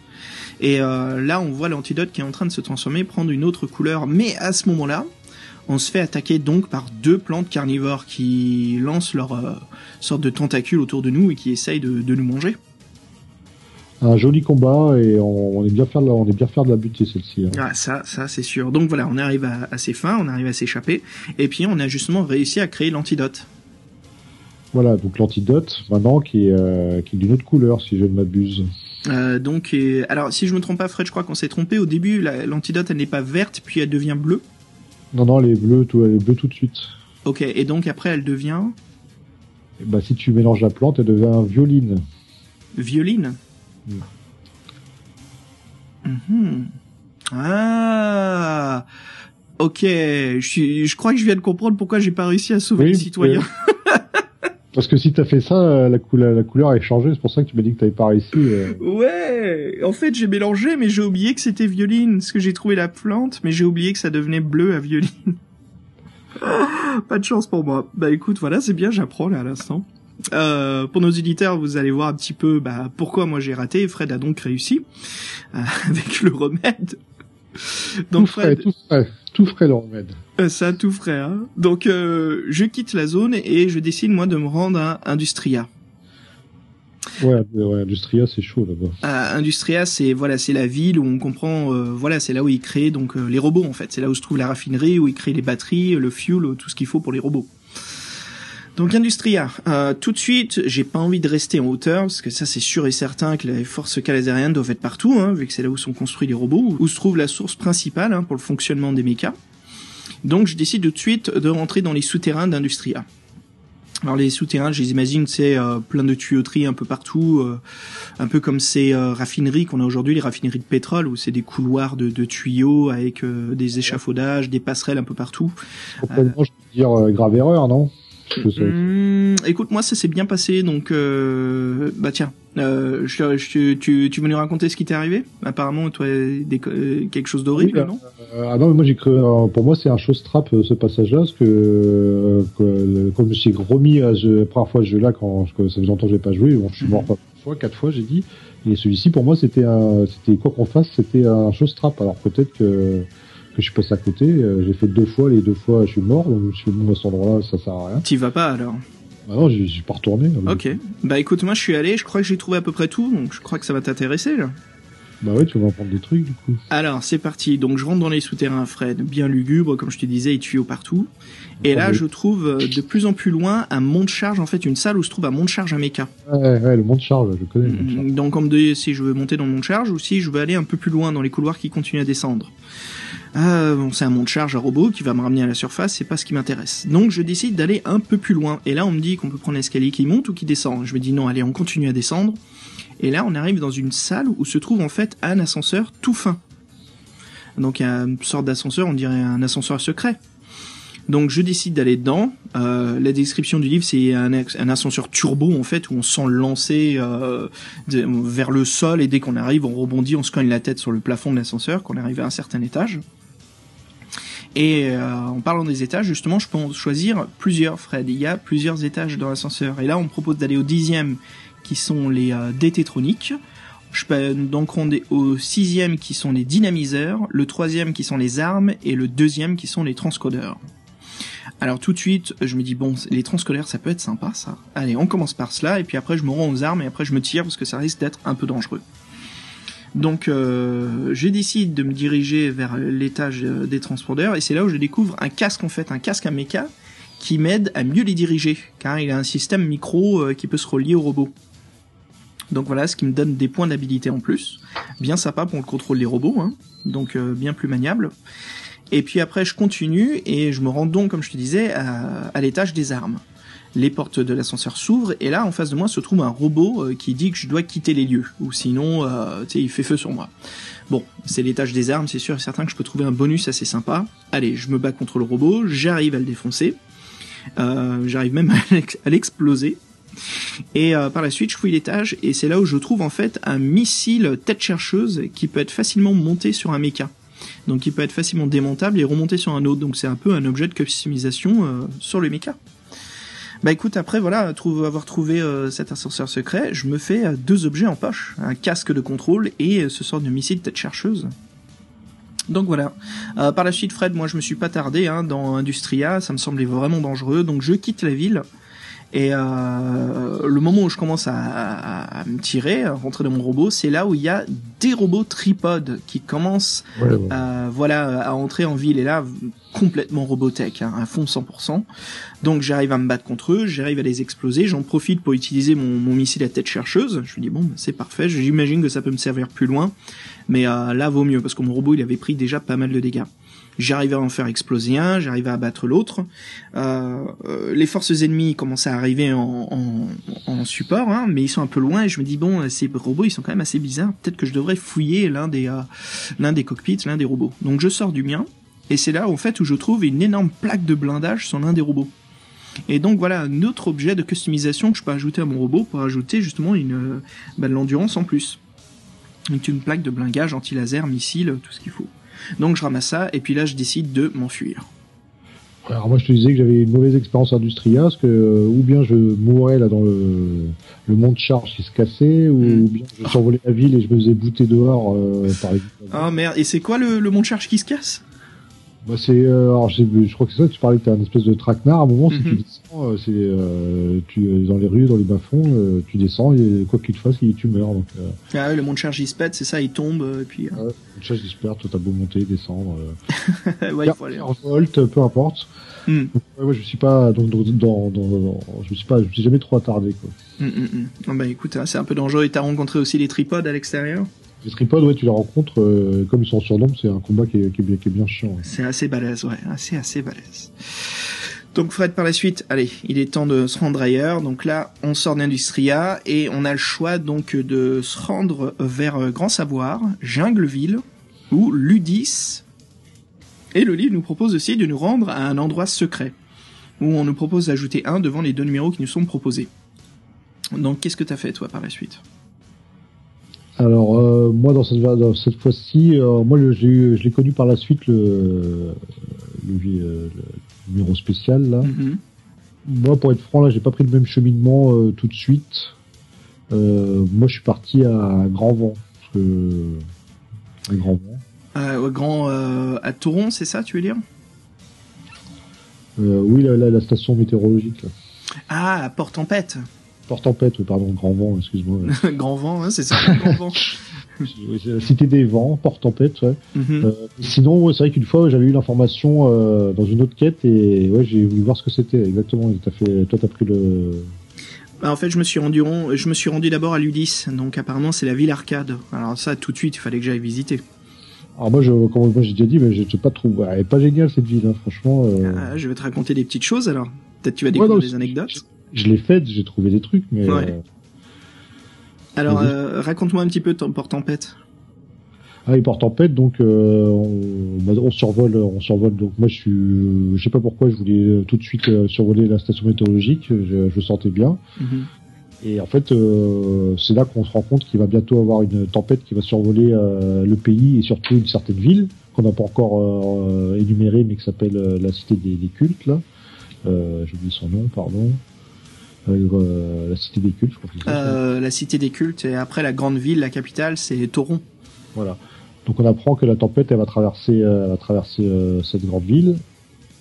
Et euh, là, on voit l'antidote qui est en train de se transformer, prendre une autre couleur. Mais à ce moment-là, on se fait attaquer donc par deux plantes carnivores qui lancent leur euh, sorte de tentacule autour de nous et qui essayent de, de nous manger. Un joli combat, et on, on est bien faire de la, on est bien faire de la buter, celle-ci. hein. Ah, ça, ça, c'est sûr. Donc voilà, on arrive à, à ses fins, on arrive à s'échapper. Et puis, on a justement réussi à créer l'antidote. Voilà, donc l'antidote, maintenant, qui est, euh, qui est d'une autre couleur, si je ne m'abuse. Euh, donc, euh, alors, si je me trompe pas, Fred, je crois qu'on s'est trompé. Au début, la- l'antidote, elle n'est pas verte, puis elle devient bleue. Non, non, elle est bleue, tout, elle est bleue tout de suite. Ok, et donc après, elle devient Et bah, si tu mélanges la plante, elle devient violine. violine. Mhm. Ah, ok. Je, suis- je crois que je viens de comprendre pourquoi j'ai pas réussi à sauver Oui, les citoyens. Parce que si t'as fait ça, euh, la, couleur, la couleur est changée, c'est pour ça que tu m'as dit que t'avais pas réussi. euh. Ouais, en fait j'ai mélangé, mais j'ai oublié que c'était violine, parce que j'ai trouvé la plante, mais j'ai oublié que ça devenait bleu à violine. Pas de chance pour moi. Bah écoute, voilà, c'est bien, j'apprends là à l'instant. Euh, pour nos éditeurs, vous allez voir un petit peu bah, pourquoi moi j'ai raté. et Fred a donc réussi euh, avec le remède. Donc tout frais, Fred, tout frais, tout frais le remède. Euh, ça tout frais. Hein. Donc euh, je quitte la zone et je décide moi de me rendre à Industria. Ouais, euh, ouais, Industria, c'est chaud là-bas. Industria, c'est voilà, c'est la ville où on comprend, euh, voilà, c'est là où ils créent donc euh, les robots en fait. C'est là où se trouve la raffinerie, où ils créent les batteries, le fuel, tout ce qu'il faut pour les robots. Donc Industria, euh, tout de suite, j'ai pas envie de rester en hauteur parce que ça c'est sûr et certain que les forces calazériennes doivent être partout, hein, vu que c'est là où sont construits les robots, où se trouve la source principale hein, pour le fonctionnement des mechas. Donc je décide tout de suite de rentrer dans les souterrains d'Industria. Alors les souterrains, je les imagine, c'est euh, plein de tuyauteries un peu partout, euh, un peu comme ces euh, raffineries qu'on a aujourd'hui, les raffineries de pétrole, où c'est des couloirs de, de tuyaux avec euh, des échafaudages, des passerelles un peu partout. Je peux dire euh, grave erreur, non? Hum, écoute, moi ça s'est bien passé, donc euh, bah tiens, euh, je, je- tu, tu veux nous raconter ce qui t'est arrivé? Apparemment, toi, des, euh, quelque chose d'horrible, Oui, non? Euh, ah non, mais moi j'ai cru. pour moi, c'est un chose trap euh, ce passage-là, parce que, que, comme je me suis remis à ce, la première fois ce jeu-là, quand que ça faisait longtemps que j'ai pas joué, bon, je suis mort Mhm. trois fois, quatre fois, j'ai dit. Et celui-ci, pour moi, c'était un, c'était quoi qu'on fasse, c'était un chose trap. Alors peut-être que que je suis passé à côté. euh, j'ai fait deux fois, les deux fois, je suis mort. Donc je me suis dit, bon, à cet endroit-là, ça sert à rien. T'y vas pas alors? Ah non, suis pas retourné. Ok. Bah écoute, moi je suis allé, je crois que j'ai trouvé à peu près tout, donc je crois que ça va t'intéresser là. Bah ouais, tu vas en prendre des trucs du coup. Alors, c'est parti. Donc, je rentre dans les souterrains, Fred, bien lugubre, comme je te disais, et tuyaux partout. Et là, je trouve euh, de plus en plus loin un mont de charge, en fait, une salle où se trouve un mont de charge à méca. Ouais, ouais, le monde charge, je connais. Le monde charge. Donc, comme de, si je veux monter dans le mont de charge ou si je veux aller un peu plus loin dans les couloirs qui continuent à descendre. Euh, bon, c'est un mont de charge à robot qui va me ramener à la surface, c'est pas ce qui m'intéresse. Donc, je décide d'aller un peu plus loin. Et là, on me dit qu'on peut prendre l'escalier qui monte ou qui descend. Je me dis non, allez, on continue à descendre. Et là, on arrive dans une salle où se trouve en fait un ascenseur tout fin. Donc, il y une sorte d'ascenseur, on dirait un ascenseur secret. Donc, je décide d'aller dedans. Euh, la description du livre, c'est un, un ascenseur turbo en fait où on se sent lancer euh, vers le sol et dès qu'on arrive, on rebondit, on se cogne la tête sur le plafond de l'ascenseur, qu'on arrive à un certain étage. Et euh, en parlant des étages, justement, je peux choisir plusieurs, Fred. Il y a plusieurs étages dans l'ascenseur. Et là, on propose d'aller au dixième, qui sont les euh, dététroniques. Je peux donc rendre au sixième, qui sont les dynamiseurs, le troisième, qui sont les armes, et le deuxième, qui sont les transcodeurs. Alors tout de suite, je me dis bon, les transcodeurs, ça peut être sympa, ça. Allez, on commence par cela, et puis après, je me rends aux armes, et après, je me tire, parce que ça risque d'être un peu dangereux. Donc, euh, je décide de me diriger vers l'étage euh, des transporteurs, et c'est là où je découvre un casque, en fait, un casque à méca, qui m'aide à mieux les diriger, car il a un système micro euh, qui peut se relier au robot. Donc voilà, ce qui me donne des points d'habilité en plus. Bien sympa pour le contrôle des robots, hein. donc euh, bien plus maniable. Et puis après, je continue et je me rends donc, comme je te disais, à l'étage des armes. Les portes de l'ascenseur s'ouvrent et là, en face de moi, se trouve un robot euh, qui dit que je dois quitter les lieux, ou sinon, euh, il fait feu sur moi. Bon, c'est l'étage des armes, c'est sûr et certain que je peux trouver un bonus assez sympa. Allez, je me bats contre le robot, j'arrive à le défoncer. Euh, J'arrive même à l'exploser. Et par la suite, je fouille l'étage et c'est là où je trouve en fait un missile tête chercheuse qui peut être facilement monté sur un méca. Donc il peut être facilement démontable et remonté sur un autre. Donc c'est un peu un objet de customisation sur le méca. Bah écoute, après voilà, avoir trouvé euh, cet ascenseur secret, je me fais deux objets en poche, un casque de contrôle et ce sort de missile tête chercheuse. Donc voilà. par la suite, Fred, moi je me suis pas tardé hein, dans Industria, ça me semblait vraiment dangereux, donc je quitte la ville et euh, le moment où je commence à, me tirer, à rentrer dans mon robot, c'est là où il y a des robots tripodes qui commencent À, voilà, à entrer en ville. Et là, complètement robotech, hein, à fond 100%. Donc j'arrive à me battre contre eux, j'arrive à les exploser. J'en profite pour utiliser mon, missile à tête chercheuse. Je me dis bon, bah, c'est parfait. J'imagine que ça peut me servir plus loin. Mais euh, là, vaut mieux parce que mon robot, il avait pris déjà pas mal de dégâts. J'arrivais à en faire exploser un, j'arrivais à battre l'autre. Euh, euh, les forces ennemies commençaient à arriver en, en, support, hein, mais ils sont un peu loin et je me dis bon, ces robots ils sont quand même assez bizarres. Peut-être que je devrais fouiller l'un des euh, l'un des cockpits, l'un des robots. Donc je sors du mien et c'est là en fait où je trouve une énorme plaque de blindage sur l'un des robots. Et donc voilà un autre objet de customisation que je peux ajouter à mon robot pour ajouter justement une bah, de l'endurance en plus. Donc une plaque de blindage anti-laser, missile, tout ce qu'il faut. Donc je ramasse ça et puis là je décide de m'enfuir. Alors moi je te disais que j'avais une mauvaise expérience Industria, parce que euh, ou bien je mourais là dans le, le monde charge qui se cassait, ou, hmm. bien je survolais la ville et je me faisais bouter dehors euh, par les... Ah merde, et c'est quoi le, le monde charge qui se casse? Bah c'est, euh, alors je crois que c'est ça que tu parlais que t'as un espèce de traquenard. À un moment, si tu mhm. descends, euh, c'est, euh, tu dans les rues, dans les bas-fonds, tu descends et quoi qu'il te fasse, tu meurs. Donc, ah ouais, le monde charge pète, c'est ça, il tombe et puis. Ouais, le charge perd, toi t'as beau monter, descendre. ouais, il faut aller. Volt, peu importe. Mm. ouais, je me suis pas, donc, dans, dans, dans, je me suis pas, je me suis jamais trop attardé quoi. Mm, mm, bah écoute, hein, c'est un peu dangereux. Et t'as rencontré aussi les tripodes à l'extérieur? Les tripodes, tu les rencontres, euh, comme ils sont sur c'est un combat qui est, qui est, bien, chiant. C'est assez balèze, ouais, assez, assez balèze. Donc Fred, par la suite, allez, il est temps de se rendre ailleurs. Donc là, on sort d'Industria et on a le choix donc de se rendre vers euh, Grand Savoir, Jungleville ou Ludis. Et le livre nous propose aussi de nous rendre à un endroit secret où on nous propose d'ajouter un devant les deux numéros qui nous sont proposés. Donc qu'est-ce que t'as fait toi par la suite? Alors euh, moi dans cette, dans cette fois-ci, euh, moi j'ai eu, je l'ai connu par la suite le, le, le numéro spécial là. Mm-hmm. Moi pour être franc là, j'ai pas pris le même cheminement euh, tout de suite. moi je suis parti à Grand Vent parce que à Grand Vent. grand à Touron, c'est ça, tu veux dire? Oui, la, la, station météorologique. Là. Ah, à Port-Tempête. Port-Tempête, pardon, Grand Vent, excuse-moi. grand Vent, hein, c'est ça, Grand Vent. cité des vents, Port-Tempête, ouais. Mhm. euh, sinon, c'est vrai qu'une fois, j'avais eu l'information euh, dans une autre quête et ouais, j'ai voulu voir ce que c'était exactement. As fait, toi, t'as pris le. Bah, en fait, je me suis rendu, je me suis rendu d'abord à Ludis, donc apparemment c'est la ville arcade. Alors ça, tout de suite, il fallait que j'aille visiter. Alors moi, je, comme moi j'ai déjà dit, mais je pas trouvé. Elle est pas géniale cette ville, hein, franchement. Euh... Ah, je vais te raconter des petites choses alors. Peut-être tu vas découvrir des anecdotes je l'ai faite, j'ai trouvé des trucs, mais. Ouais. Euh, Alors, euh, raconte-moi un petit peu Port Tempête. Ah oui, Port Tempête, donc euh, on, on, survole, on survole. Donc moi, je suis, je sais pas pourquoi, je voulais tout de suite survoler la station météorologique. Je, je sentais bien. Mhm. Et en fait, c'est là qu'on se rend compte qu'il va bientôt avoir une tempête qui va survoler le pays et surtout une certaine ville qu'on n'a pas encore énumérée, mais qui s'appelle la cité des, des cultes là. J'ai oublié son nom, pardon. Euh, la cité des cultes, je crois. Euh, la cité des cultes et après la grande ville, la capitale, c'est Toron. Voilà. Donc on apprend que la tempête elle va traverser, euh, va traverser euh, cette grande ville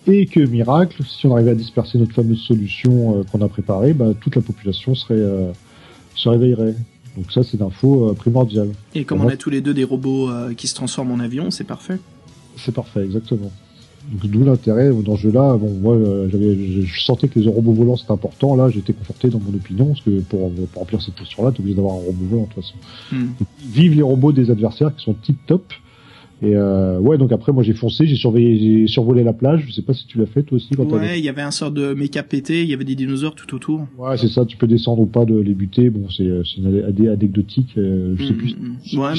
et que miracle, si on arrivait à disperser notre fameuse solution qu'on a préparée, bah, toute la population serait se réveillerait. Donc ça c'est l'info primordiale. Et comme on a tous les deux des robots qui se transforment en avion, c'est parfait. C'est parfait, exactement. Donc d'où l'intérêt dans ce jeu-là. Bon, moi, euh, j'avais, je sentais que les robots volants c'était important. Là, j'étais conforté dans mon opinion parce que pour, pour remplir cette posture-là, t'es obligé d'avoir un robot volant de toute façon. Hmm. vive les robots des adversaires qui sont tip top. Et euh, ouais, donc après, moi j'ai foncé, j'ai surveillé, j'ai survolé la plage. Je sais pas si tu l'as fait toi aussi. Quand ouais, il y avait un sort de méca pété, il y avait des dinosaures tout autour. Ouais, c'est ça. Tu peux descendre ou pas de les buter. Bon, c'est, c'est une anecdotique. Euh, je sais hmm, plus. Hmm, ouais,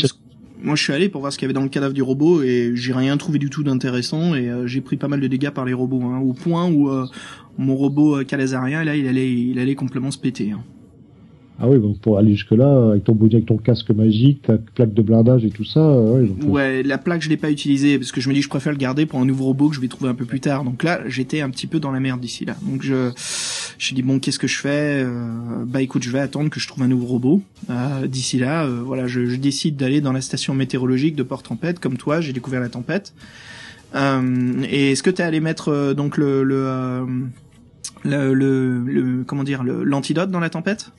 Moi, je suis allé pour voir ce qu'il y avait dans le cadavre du robot et j'ai rien trouvé du tout d'intéressant et euh, j'ai pris pas mal de dégâts par les robots, hein, au point où euh, mon robot euh, calazarien, là, il allait, il allait complètement se péter. Hein. Ah oui, donc pour aller jusque-là, avec ton body, avec ton casque magique, ta plaque de blindage et tout ça, euh, ouais, donc, euh, Ouais, la plaque, je l'ai pas utilisée parce que je me dis je préfère le garder pour un nouveau robot que je vais trouver un peu plus tard. Donc là, j'étais un petit peu dans la merde d'ici là. Donc je, je dis bon, qu'est-ce que je fais Euh, Bah écoute, je vais attendre que je trouve un nouveau robot. Euh, d'ici là, euh, voilà, je, décide d'aller dans la station météorologique de Port Tempête, comme toi, j'ai découvert la tempête. Et est-ce que t'es allé mettre donc le le, le le comment dire l'antidote dans la tempête?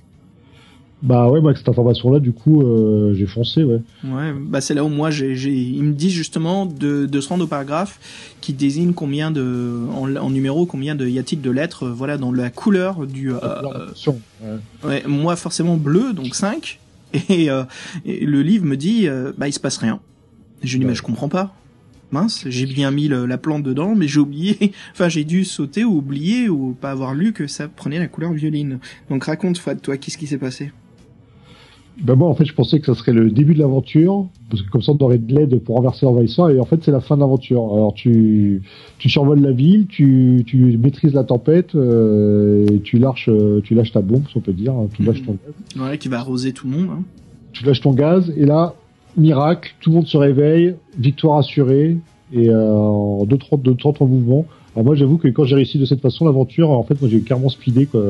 Bah ouais, moi avec cette information-là, du coup, euh, j'ai foncé, ouais. Ouais, bah c'est là où moi j'ai, j'ai, ils me disent justement de, de se rendre au paragraphe qui désigne combien de, en, en numéro, combien de y a-t-il de lettres, euh, voilà, dans la couleur du, euh, ouais. ouais, moi forcément bleu, donc 5, et, euh, et le livre me dit, euh, bah il se passe rien. Et je dis, Ouais. mais je comprends pas. Mince, j'ai bien mis le- la plante dedans, mais j'ai oublié, enfin j'ai dû sauter ou oublier ou pas avoir lu que ça prenait la couleur violine. Donc raconte, Fouad, toi, qu'est-ce qui s'est passé? Bah moi, en fait, je pensais que ça serait le début de l'aventure, parce que comme ça, on aurait de l'aide pour renverser l'envahisseur, et en fait, c'est la fin de l'aventure. Alors, tu, tu survoles la ville, tu, tu maîtrises la tempête, euh, et tu lâches, euh, tu lâches ta bombe, si on peut dire, hein, tu lâches ton gaz. Ouais, qui va arroser tout le monde. Hein. Tu lâches ton gaz, et là, miracle, tout le monde se réveille, victoire assurée, et euh, en deux, trois, deux, trois, trois mouvements. Alors moi, j'avoue que quand j'ai réussi de cette façon l'aventure, en fait, moi, j'ai carrément speedé, quoi.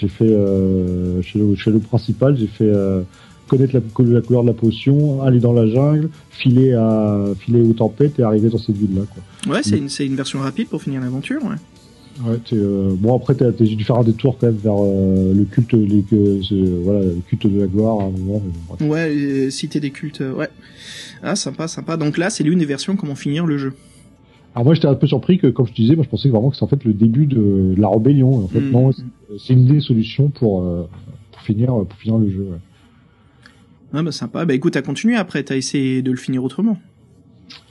J'ai fait, euh, chez, le, chez le principal, j'ai fait euh, connaître la, la couleur de la potion, aller dans la jungle, filer à filer aux tempêtes et arriver dans cette ville-là, quoi. Ouais, c'est une, version rapide pour finir l'aventure. Ouais. Euh, bon après t'as, dû faire un détour quand même vers euh, le culte, les, que, ce- voilà, le culte de la gloire à un moment. Ouais, cité des cultes. ouais. Ah, sympa, sympa. Donc là, c'est l'une des versions comment finir le jeu. Alors moi j'étais un peu surpris que comme je te disais, moi je pensais vraiment que c'est en fait le début de, de la rébellion. En fait Mm. non, c'est, une des solutions pour euh, pour finir pour finir le jeu. Ah bah sympa. Bah écoute, t'as continué après, t'as essayé de le finir autrement.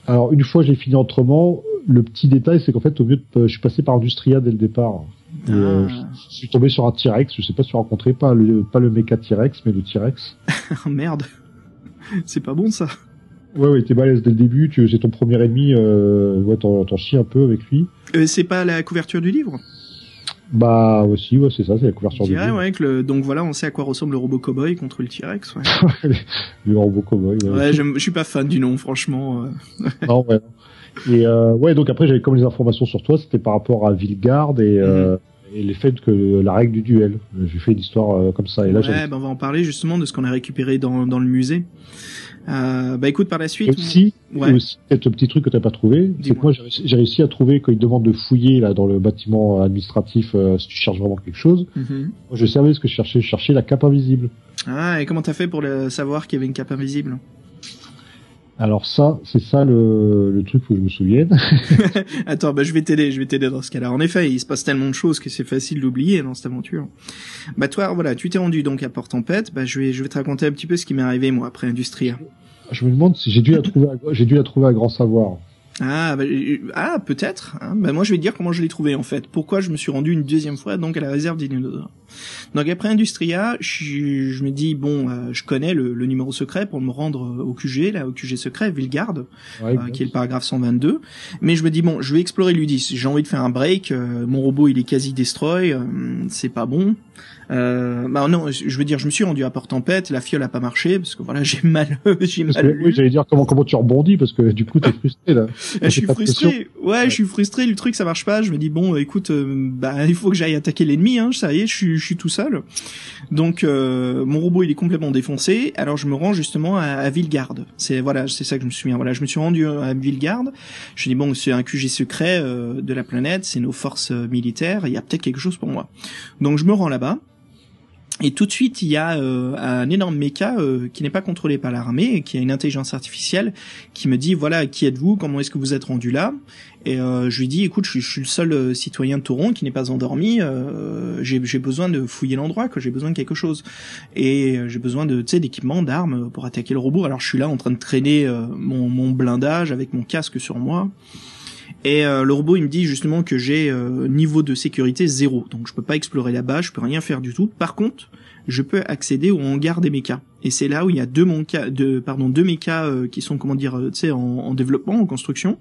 Alors une fois j'ai fini autrement, le petit détail c'est qu'en fait au mieux de, je suis passé par Industria dès le départ. Euh, Ah. je, suis tombé sur un T-Rex, je sais pas si tu as rencontré pas le pas le méca T-Rex mais le T-Rex. Ah, merde. c'est pas bon ça. Ouais ouais, t'es balèze dès le début, tu c'est ton premier ennemi, euh, ouais t'en, t'en chies un peu avec lui. Euh, c'est pas la couverture du livre? Bah aussi ouais c'est ça, c'est la couverture du livre. ouais, que le... donc voilà, on sait à quoi ressemble le robot cowboy contre le T-Rex. Ouais, le robot cowboy. ouais. ouais j'aime- je suis pas fan du nom, franchement. euh. Non, ouais. Et euh, ouais, donc après j'avais comme les informations sur toi, c'était par rapport à Vilgard et, euh, et les faits que la règle du duel. J'ai fait une histoire euh, comme ça. Et là, ouais, bah, on va en parler justement de ce qu'on a récupéré dans, dans le musée. Euh, bah écoute, par la et suite. aussi, Ouais. et aussi peut-être un petit truc que t'as pas trouvé, c'est que moi j'ai réussi- j'ai réussi à trouver quand ils demandent de fouiller là dans le bâtiment administratif euh, si tu cherches vraiment quelque chose. Mhm. Moi, je savais ce que je cherchais, je cherchais la cape invisible. Ah, et comment t'as fait pour le savoir qu'il y avait une cape invisible? Alors ça, c'est ça le, le truc faut que je me souvienne. Attends, bah je vais t'aider, je vais t'aider dans ce cas-là. En effet, il se passe tellement de choses que c'est facile d'oublier dans cette aventure. Bah toi, voilà, tu t'es rendu donc à Port Tempête. Bah je vais, je vais te raconter un petit peu ce qui m'est arrivé moi après Industria. je me demande si j'ai dû la trouver, j'ai dû la trouver à grand savoir. Ah, bah, euh, ah peut-être. Hein. Bah, moi, je vais te dire comment je l'ai trouvé en fait. Pourquoi je me suis rendu une deuxième fois donc à la réserve des dinosaures. Donc après Industria, je, je me dis bon, euh, je connais le, le numéro secret pour me rendre euh, au QG, là, au QG secret, Villegarde, Ouais, euh, qui est le paragraphe 122. Mais je me dis bon, je vais explorer l'Udis. J'ai envie de faire un break. euh, mon robot, il est quasi destroy. euh, c'est pas bon. Euh, bah non, je veux dire, je me suis rendu à Port Tempête. La fiole a pas marché parce que voilà, j'ai mal, j'ai mal que, oui, j'allais dire comment comment tu rebondis parce que du coup t'es frustré là. Je suis frustré. Ouais, je suis frustré. Le truc, ça marche pas. Je me dis bon, écoute, euh, bah il faut que j'aille attaquer l'ennemi. Hein, ça y est, je suis, je suis tout seul. Donc euh, mon robot, il est complètement défoncé. Alors je me rends justement à, à Villegarde. C'est voilà, c'est ça que je me souviens. Voilà, je me suis rendu à Villegarde. Je dis bon, c'est un QG secret euh, de la planète. C'est nos forces euh, militaires. Il y a peut-être quelque chose pour moi. Donc je me rends là-bas. Et tout de suite, il y a euh, un énorme méca euh, qui n'est pas contrôlé par l'armée, qui a une intelligence artificielle qui me dit voilà qui êtes-vous, comment est-ce que vous êtes rendu là? Et euh, je lui dis écoute, je, suis- le seul citoyen de Toron qui n'est pas endormi, j'ai besoin de fouiller l'endroit, que j'ai besoin de quelque chose et j'ai besoin de tu d'équipements, d'armes pour attaquer le robot. Alors je suis là en train de traîner mon blindage avec mon casque sur moi. Et euh, le robot, il me dit justement que j'ai euh, niveau de sécurité zéro, donc je peux pas explorer là-bas, je peux rien faire du tout. Par contre, je peux accéder au hangar des mechas. et c'est là où il y a deux monca, deux, pardon, deux mechas euh, qui sont comment dire, tu sais, en, en, développement, en construction,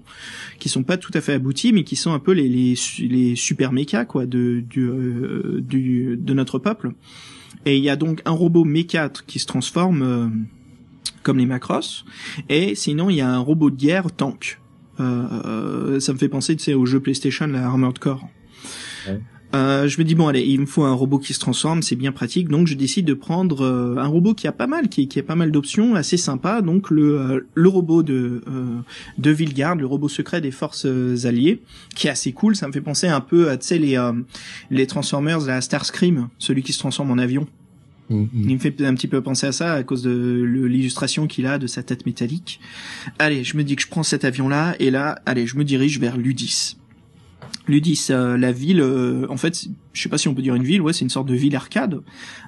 qui sont pas tout à fait aboutis, mais qui sont un peu les les, les super mechas quoi de du, euh, du de notre peuple. Et il y a donc un robot méca qui se transforme euh, comme les Macross, et sinon il y a un robot de guerre tank. Euh, ça me fait penser, tu sais, au jeu PlayStation, la Armored Core. Ouais. Euh, je me dis bon allez, il me faut un robot qui se transforme, c'est bien pratique, donc je décide de prendre euh, un robot qui a pas mal, qui, qui a pas mal d'options, assez sympa, donc le euh, le robot de euh, de Vilgard, le robot secret des forces alliées, qui est assez cool. Ça me fait penser un peu à tu sais les les Transformers, la Starscream, celui qui se transforme en avion. Mm-hmm. Il me fait un petit peu penser à ça à cause de l'illustration qu'il a de sa tête métallique. Allez, je me dis que je prends cet avion là et là, allez, je me dirige vers l'Udis. Ludis, euh, la ville, euh, en fait, je sais pas si on peut dire une ville, ouais, c'est une sorte de ville arcade.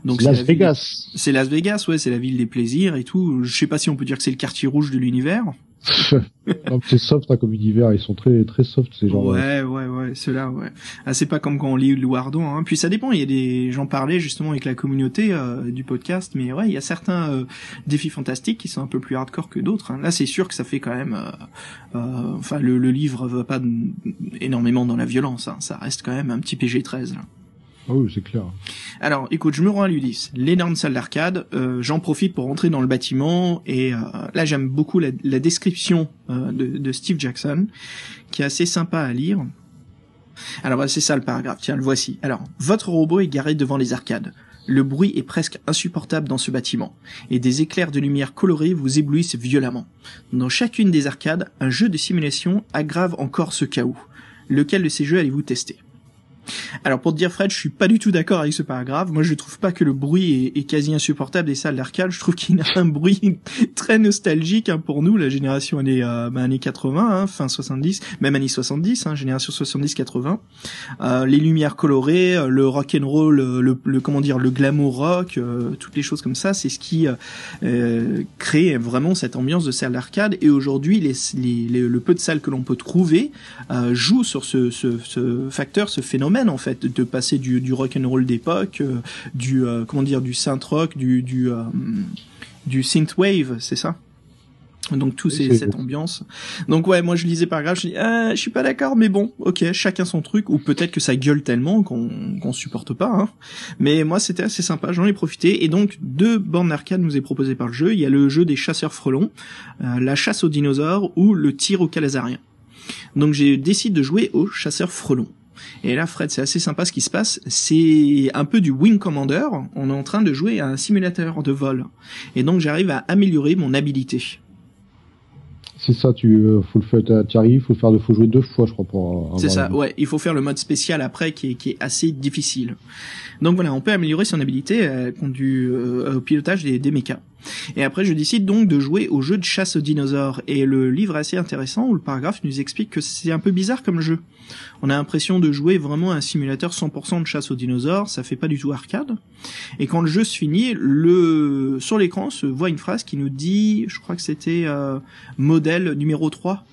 Donc Las Vegas. C'est Las Vegas, ouais, c'est la ville des plaisirs et tout. Je sais pas si on peut dire que c'est le quartier rouge de l'univers. c'est soft hein, comme univers, ils sont très très soft ces gens. Ouais, ouais, ouais, ceux-là, ouais. Ah, c'est pas comme quand on lit Louardon. Hein. Puis ça dépend. Il y a des, j'en parlais justement avec la communauté euh, du podcast, mais ouais, il y a certains euh, défis fantastiques qui sont un peu plus hardcore que d'autres. Hein. Là, c'est sûr que ça fait quand même. Euh, enfin, le, le, livre va pas énormément dans la violence. Hein. Ça reste quand même un petit PG-13 là. Ah oui, c'est clair. Alors, écoute, je me rends à l'Ulysse, l'énorme salle d'arcade. Euh, J'en profite pour rentrer dans le bâtiment et euh, là, j'aime beaucoup la, description euh, de, de, Steve Jackson, qui est assez sympa à lire. Alors, c'est ça le paragraphe. Tiens, le voici. Alors, votre robot est garé devant les arcades. Le bruit est presque insupportable dans ce bâtiment, et des éclairs de lumière colorés vous éblouissent violemment. Dans chacune des arcades, un jeu de simulation aggrave encore ce chaos. Lequel de ces jeux allez-vous tester? Alors pour te dire Fred, je suis pas du tout d'accord avec ce paragraphe. Moi je trouve pas que le bruit est, quasi insupportable des salles d'arcade. Je trouve qu'il a un bruit très nostalgique hein, pour nous, la génération années, euh, bah, années 80, hein, fin 70, même années 70, hein, génération 70-80. Euh, les lumières colorées, euh, le rock and roll, le, le, comment dire, le glamour rock, euh, toutes les choses comme ça, c'est ce qui euh, crée vraiment cette ambiance de salle d'arcade. Et aujourd'hui, les, le peu de salles que l'on peut trouver jouent sur ce facteur, ce phénomène en fait de passer du, du rock and roll d'époque, euh, du euh, comment dire du synth rock, du du euh, du synth wave, c'est ça? Donc tout c'est cette ambiance. Donc ouais, moi je lisais par grave, je dis ah, je suis pas d'accord, mais bon, ok, chacun son truc, ou peut-être que ça gueule tellement qu'on qu'on supporte pas. Hein. Mais moi c'était assez sympa, j'en ai profité. Et donc deux bornes arcade nous est proposé par le jeu. Il y a le jeu des chasseurs frelons, la chasse aux dinosaures ou le tir au calazarien. Donc j'ai décidé de jouer aux chasseurs frelons. Et là, Fred, c'est assez sympa ce qui se passe. C'est un peu du Wing Commander. On est en train de jouer à un simulateur de vol. Et donc, j'arrive à améliorer mon habilité. C'est ça, tu euh, faut le faire, tu arrives, faut faire, faut jouer deux fois, je crois pour. C'est ça, ouais. Il faut faire le mode spécial après, qui est, qui est assez difficile. Donc voilà, on peut améliorer son habilité euh, conduit euh, au pilotage des, des mechas. Et après, je décide donc de jouer au jeu de chasse aux dinosaures. Et le livre est assez intéressant où le paragraphe nous explique que c'est un peu bizarre comme jeu. On a l'impression de jouer vraiment un simulateur 100% de chasse aux dinosaures, ça fait pas du tout arcade. Et quand le jeu se finit, le sur l'écran se voit une phrase qui nous dit, je crois que c'était euh, modèle numéro 3.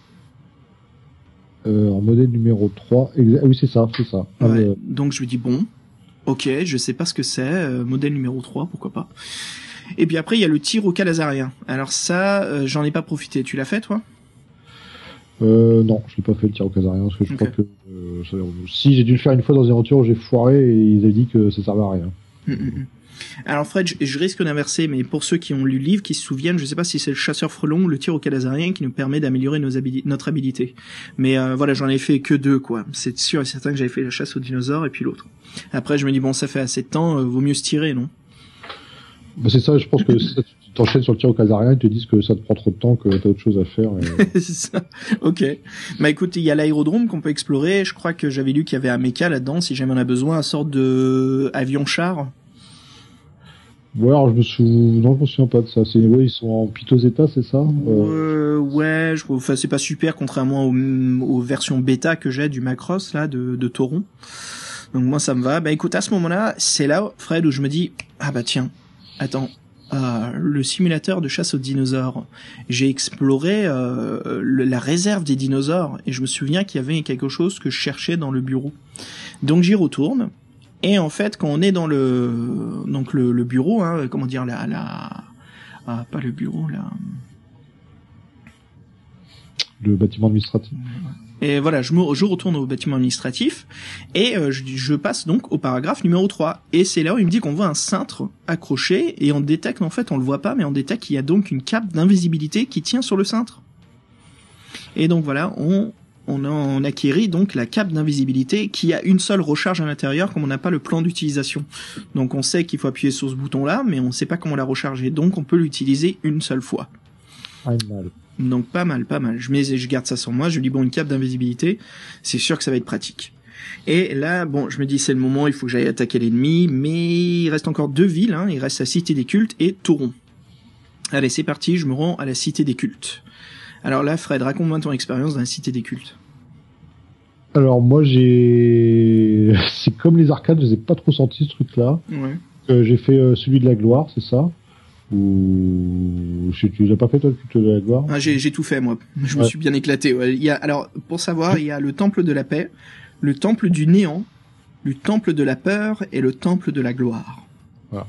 Euh, en modèle numéro 3, ah oui c'est ça, c'est ça. Ah, donc je me dis bon, ok, je sais pas ce que c'est, euh, modèle numéro 3, pourquoi pas. Et puis après il y a le tir au calazarien. Alors ça, euh, j'en ai pas profité. Tu l'as fait toi? Euh, non, je l'ai pas fait le tir au casarien parce que je crois que euh, si j'ai dû le faire une fois dans une aventure, j'ai foiré et ils avaient dit que ça servait à rien. Hum, hum, hum. Alors Fred, je, risque d'inverser, mais pour ceux qui ont lu le livre, qui se souviennent, je sais pas si c'est le chasseur frelon ou le tir au calazarien qui nous permet d'améliorer nos notre habilité. Mais euh, voilà, j'en ai fait que deux, quoi. C'est sûr et certain que j'avais fait la chasse aux dinosaures et puis l'autre. Après, je me dis bon, ça fait assez de temps, euh, vaut mieux se tirer, non? Bah, c'est ça, je pense que tu t'enchaînes sur le tir au casarien, ils te disent que ça te prend trop de temps, que t'as autre chose à faire. c'est ça. Ok. Bah écoute, il y a l'aérodrome qu'on peut explorer. Je crois que j'avais lu qu'il y avait un méca là-dedans, si jamais on a besoin, un sorte de avion-char. Ouais, alors je me souviens, non, je me souviens pas de ça. C'est, ouais, ils sont en piteux état, c'est ça? Euh... ouais, je... enfin, c'est pas super, contrairement aux, versions bêta que j'ai du Macross, là, de, de Toron. Donc moi, ça me va. Bah écoute, à ce moment-là, c'est là, Fred, où je me dis, ah bah tiens, attends, euh, le simulateur de chasse aux dinosaures. J'ai exploré euh, la réserve des dinosaures et je me souviens qu'il y avait quelque chose que je cherchais dans le bureau. Donc j'y retourne et en fait quand on est dans le donc le, bureau, hein, comment dire la, la Ah, pas le bureau là. Le bâtiment administratif. Et voilà, je, me, je retourne au bâtiment administratif et euh, je, je, passe donc au paragraphe numéro 3. Et c'est là où il me dit qu'on voit un cintre accroché et on détecte, en fait, on le voit pas, mais on détecte qu'il y a donc une cape d'invisibilité qui tient sur le cintre. Et donc voilà, on, on, on acquérit donc la cape d'invisibilité qui a une seule recharge à l'intérieur comme on n'a pas le plan d'utilisation. Donc on sait qu'il faut appuyer sur ce bouton là, mais on ne sait pas comment la recharger. Donc on peut l'utiliser une seule fois. Donc pas mal, pas mal. Je mets, je garde ça sur moi. Je dis bon une cape d'invisibilité, c'est sûr que ça va être pratique. Et là, bon, je me dis c'est le moment, il faut que j'aille attaquer l'ennemi, mais il reste encore deux villes. Hein. Il reste la Cité des Cultes et Touron. Allez, c'est parti, je me rends à la Cité des Cultes. Alors là, Fred, raconte-moi ton expérience dans la Cité des Cultes. Alors moi, j'ai, c'est comme les arcades, je n'ai pas trop senti ce truc-là. Ouais. Euh, j'ai fait euh, celui de la gloire, c'est ça Ou tu l'as pas fait toi culte de la gloire ah, j'ai, tout fait moi. Je me suis bien éclaté. Ouais. Il y a alors pour savoir, il y a le temple de la paix, le temple du néant, le temple de la peur et le temple de la gloire. Voilà.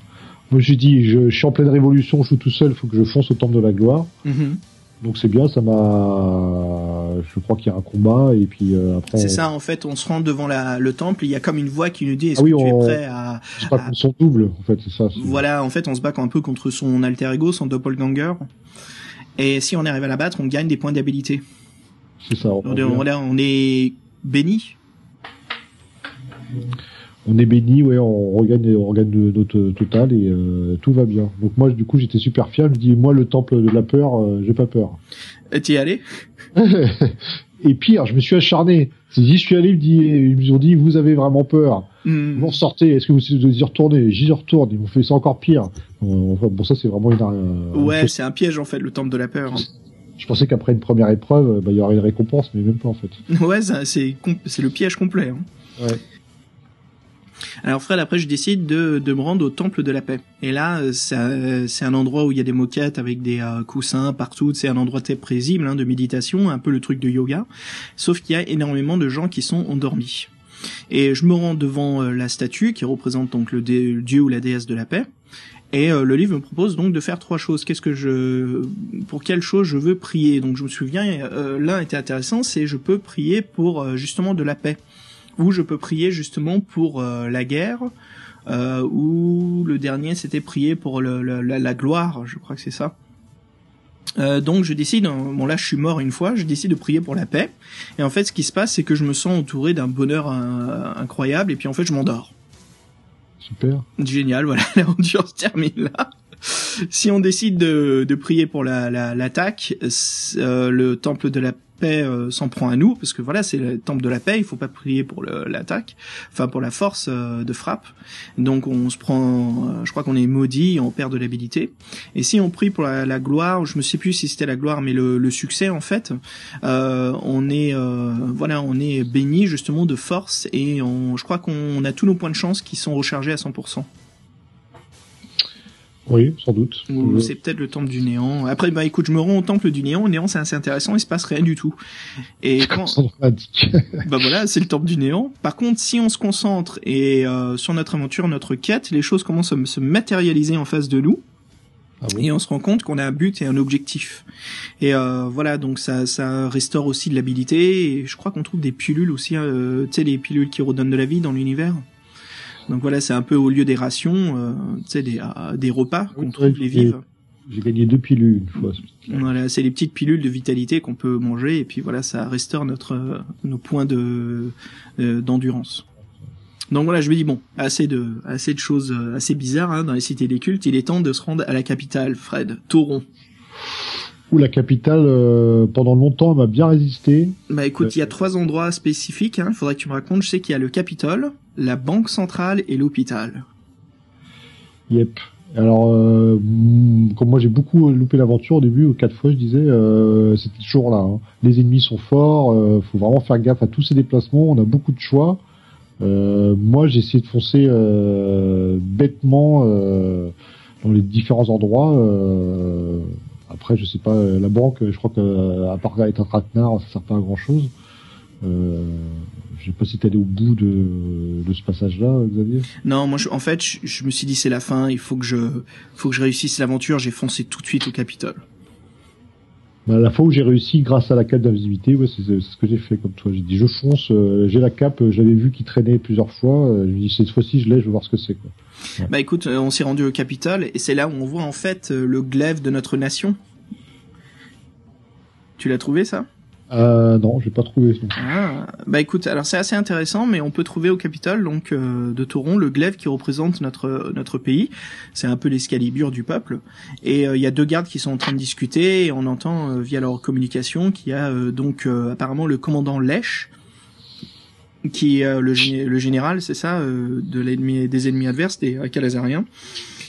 Moi j'ai dit, je, je, suis en pleine révolution, je suis tout seul, faut que je fonce au temple de la gloire. Mm-hmm. Donc c'est bien, ça m'a. Je crois qu'il y a un combat et puis euh, après. C'est ça, en fait, on se rend devant la, le temple, il y a comme une voix qui nous dit est-ce ah oui, que on... tu es prêt à. Pas contre son double, en fait, c'est ça. Voilà, en fait, on se bat un peu contre son alter ego, son doppelganger. Et si on arrive à la battre, on gagne des points d'habilité. C'est ça. On, on, on est béni. On est béni, ouais, on regagne, on regagne notre total et euh, tout va bien. Donc moi, du coup, j'étais super fier. Je dis, moi, le temple de la peur, euh, j'ai pas peur. Et t'y es allé? Et pire, je me suis acharné. J'y suis allé, ils me ont dit, vous avez vraiment peur. Mm. Vous ressortez, est-ce que vous y retourner? J'y retourne, ils m'ont fait ça encore pire. Enfin, bon, ça, c'est vraiment une... Ouais, c'est un piège, en fait, le temple de la peur. Je pensais qu'après une première épreuve, bah, il y aurait une récompense, mais même pas, en fait. Ouais, c'est c'est le piège complet. Hein. Ouais. Alors Fred, après, je décide de, de me rendre au temple de la paix. Et là, c'est un endroit où il y a des moquettes avec des euh, coussins partout. C'est un endroit très paisible hein, de méditation, un peu le truc de yoga. Sauf qu'il y a énormément de gens qui sont endormis. Et je me rends devant euh, la statue qui représente donc le, dieu ou la déesse de la paix. Et euh, le livre me propose donc de faire trois choses. Qu'est-ce que je, pour quelle chose je veux prier? Donc je me souviens, euh, l'un était intéressant, c'est je peux prier pour euh, justement de la paix où je peux prier justement pour euh, la guerre, euh, ou le dernier c'était prier pour le, le, la, la, gloire, je crois que c'est ça. Euh, donc je décide, bon là je suis mort une fois, je décide de prier pour la paix, et en fait ce qui se passe c'est que je me sens entouré d'un bonheur euh, incroyable, et puis en fait je m'endors. Super. Génial, voilà, se termine là. Si on décide de, de prier pour la l'attaque, la, le temple de la paix euh, s'en prend à nous, parce que voilà, c'est le temple de la paix, il faut pas prier pour l'attaque, enfin pour la force euh, de frappe. Donc on se prend, euh, je crois qu'on est maudit, on perd de l'habilité. Et si on prie pour la, gloire, je me sais plus si c'était la gloire, mais le, le succès en fait, on est, voilà, on est béni justement de force et on, je crois qu'on a tous nos points de chance qui sont rechargés à 100%. Oui, sans doute. Ou c'est peut-être le temple du néant. Après, bah écoute, je me rends au temple du néant. Le néant, c'est assez intéressant. Il se passe rien du tout. Et quand... bah voilà, c'est le temple du néant. Par contre, si on se concentre et euh, sur notre aventure, notre quête, les choses commencent à se matérialiser en face de nous. Ah bon et on se rend compte qu'on a un but et un objectif. Et euh, voilà, donc ça, ça restaure aussi de l'habilité. Et je crois qu'on trouve des pilules aussi, euh, tu sais, les pilules qui redonnent de la vie dans l'univers. Donc voilà, c'est un peu au lieu des rations, euh, tu sais, des, euh, des repas qu'on trouve les vives. J'ai gagné deux pilules une fois. Voilà, c'est les petites pilules de vitalité qu'on peut manger et puis voilà, ça restaure notre euh, nos points de d'endurance. Donc voilà, je me dis bon, assez de assez de choses assez bizarres hein, dans les cités des cultes. Il est temps de se rendre à la capitale, Fred, Tauron. Où la capitale, euh, pendant longtemps, m'a bien résisté. Bah écoute, il y a trois endroits spécifiques. Il hein, faudrait que tu me racontes. Je sais qu'il y a le Capitole, la Banque centrale et l'hôpital. Yep. Alors, euh, comme moi j'ai beaucoup loupé l'aventure au début, quatre fois je disais, euh, c'était toujours là. Hein. Les ennemis sont forts, euh, faut vraiment faire gaffe à tous ces déplacements. On a beaucoup de choix. Euh, moi j'ai essayé de foncer bêtement dans les différents endroits. Après, je sais pas, la banque, je crois que à part être un traquenard, ça sert pas à grand chose. Je sais pas si t'es allé au bout de, de ce passage-là, Xavier. Non, moi, je, en fait, je, je me suis dit c'est la fin. Il faut que je, faut que je réussisse l'aventure. J'ai foncé tout de suite au Capitole. Bah, la fois où j'ai réussi grâce à la cape d'invisibilité, ouais, c'est c'est ce que j'ai fait comme toi. J'ai dit je fonce, euh, j'ai la cape, euh, j'avais vu qu'il traînait plusieurs fois. euh, je me dis cette fois-ci je l'ai, je veux voir ce que c'est quoi. Bah écoute, euh, on s'est rendu au Capitole et c'est là où on voit en fait le glaive de notre nation. Tu l'as trouvé ça? Euh, non, j'ai pas trouvé. ça. Ah, bah écoute, alors c'est assez intéressant, mais on peut trouver au Capitole donc euh, de Toron le glaive qui représente notre notre pays. C'est un peu l'escalibur du peuple. Et euh, il y a deux gardes qui sont en train de discuter et on entend euh, via leur communication qu'il y a euh, donc euh, apparemment le commandant Lèche qui est le, le général, c'est ça, de l'ennemi des ennemis adverses, des Calazariens,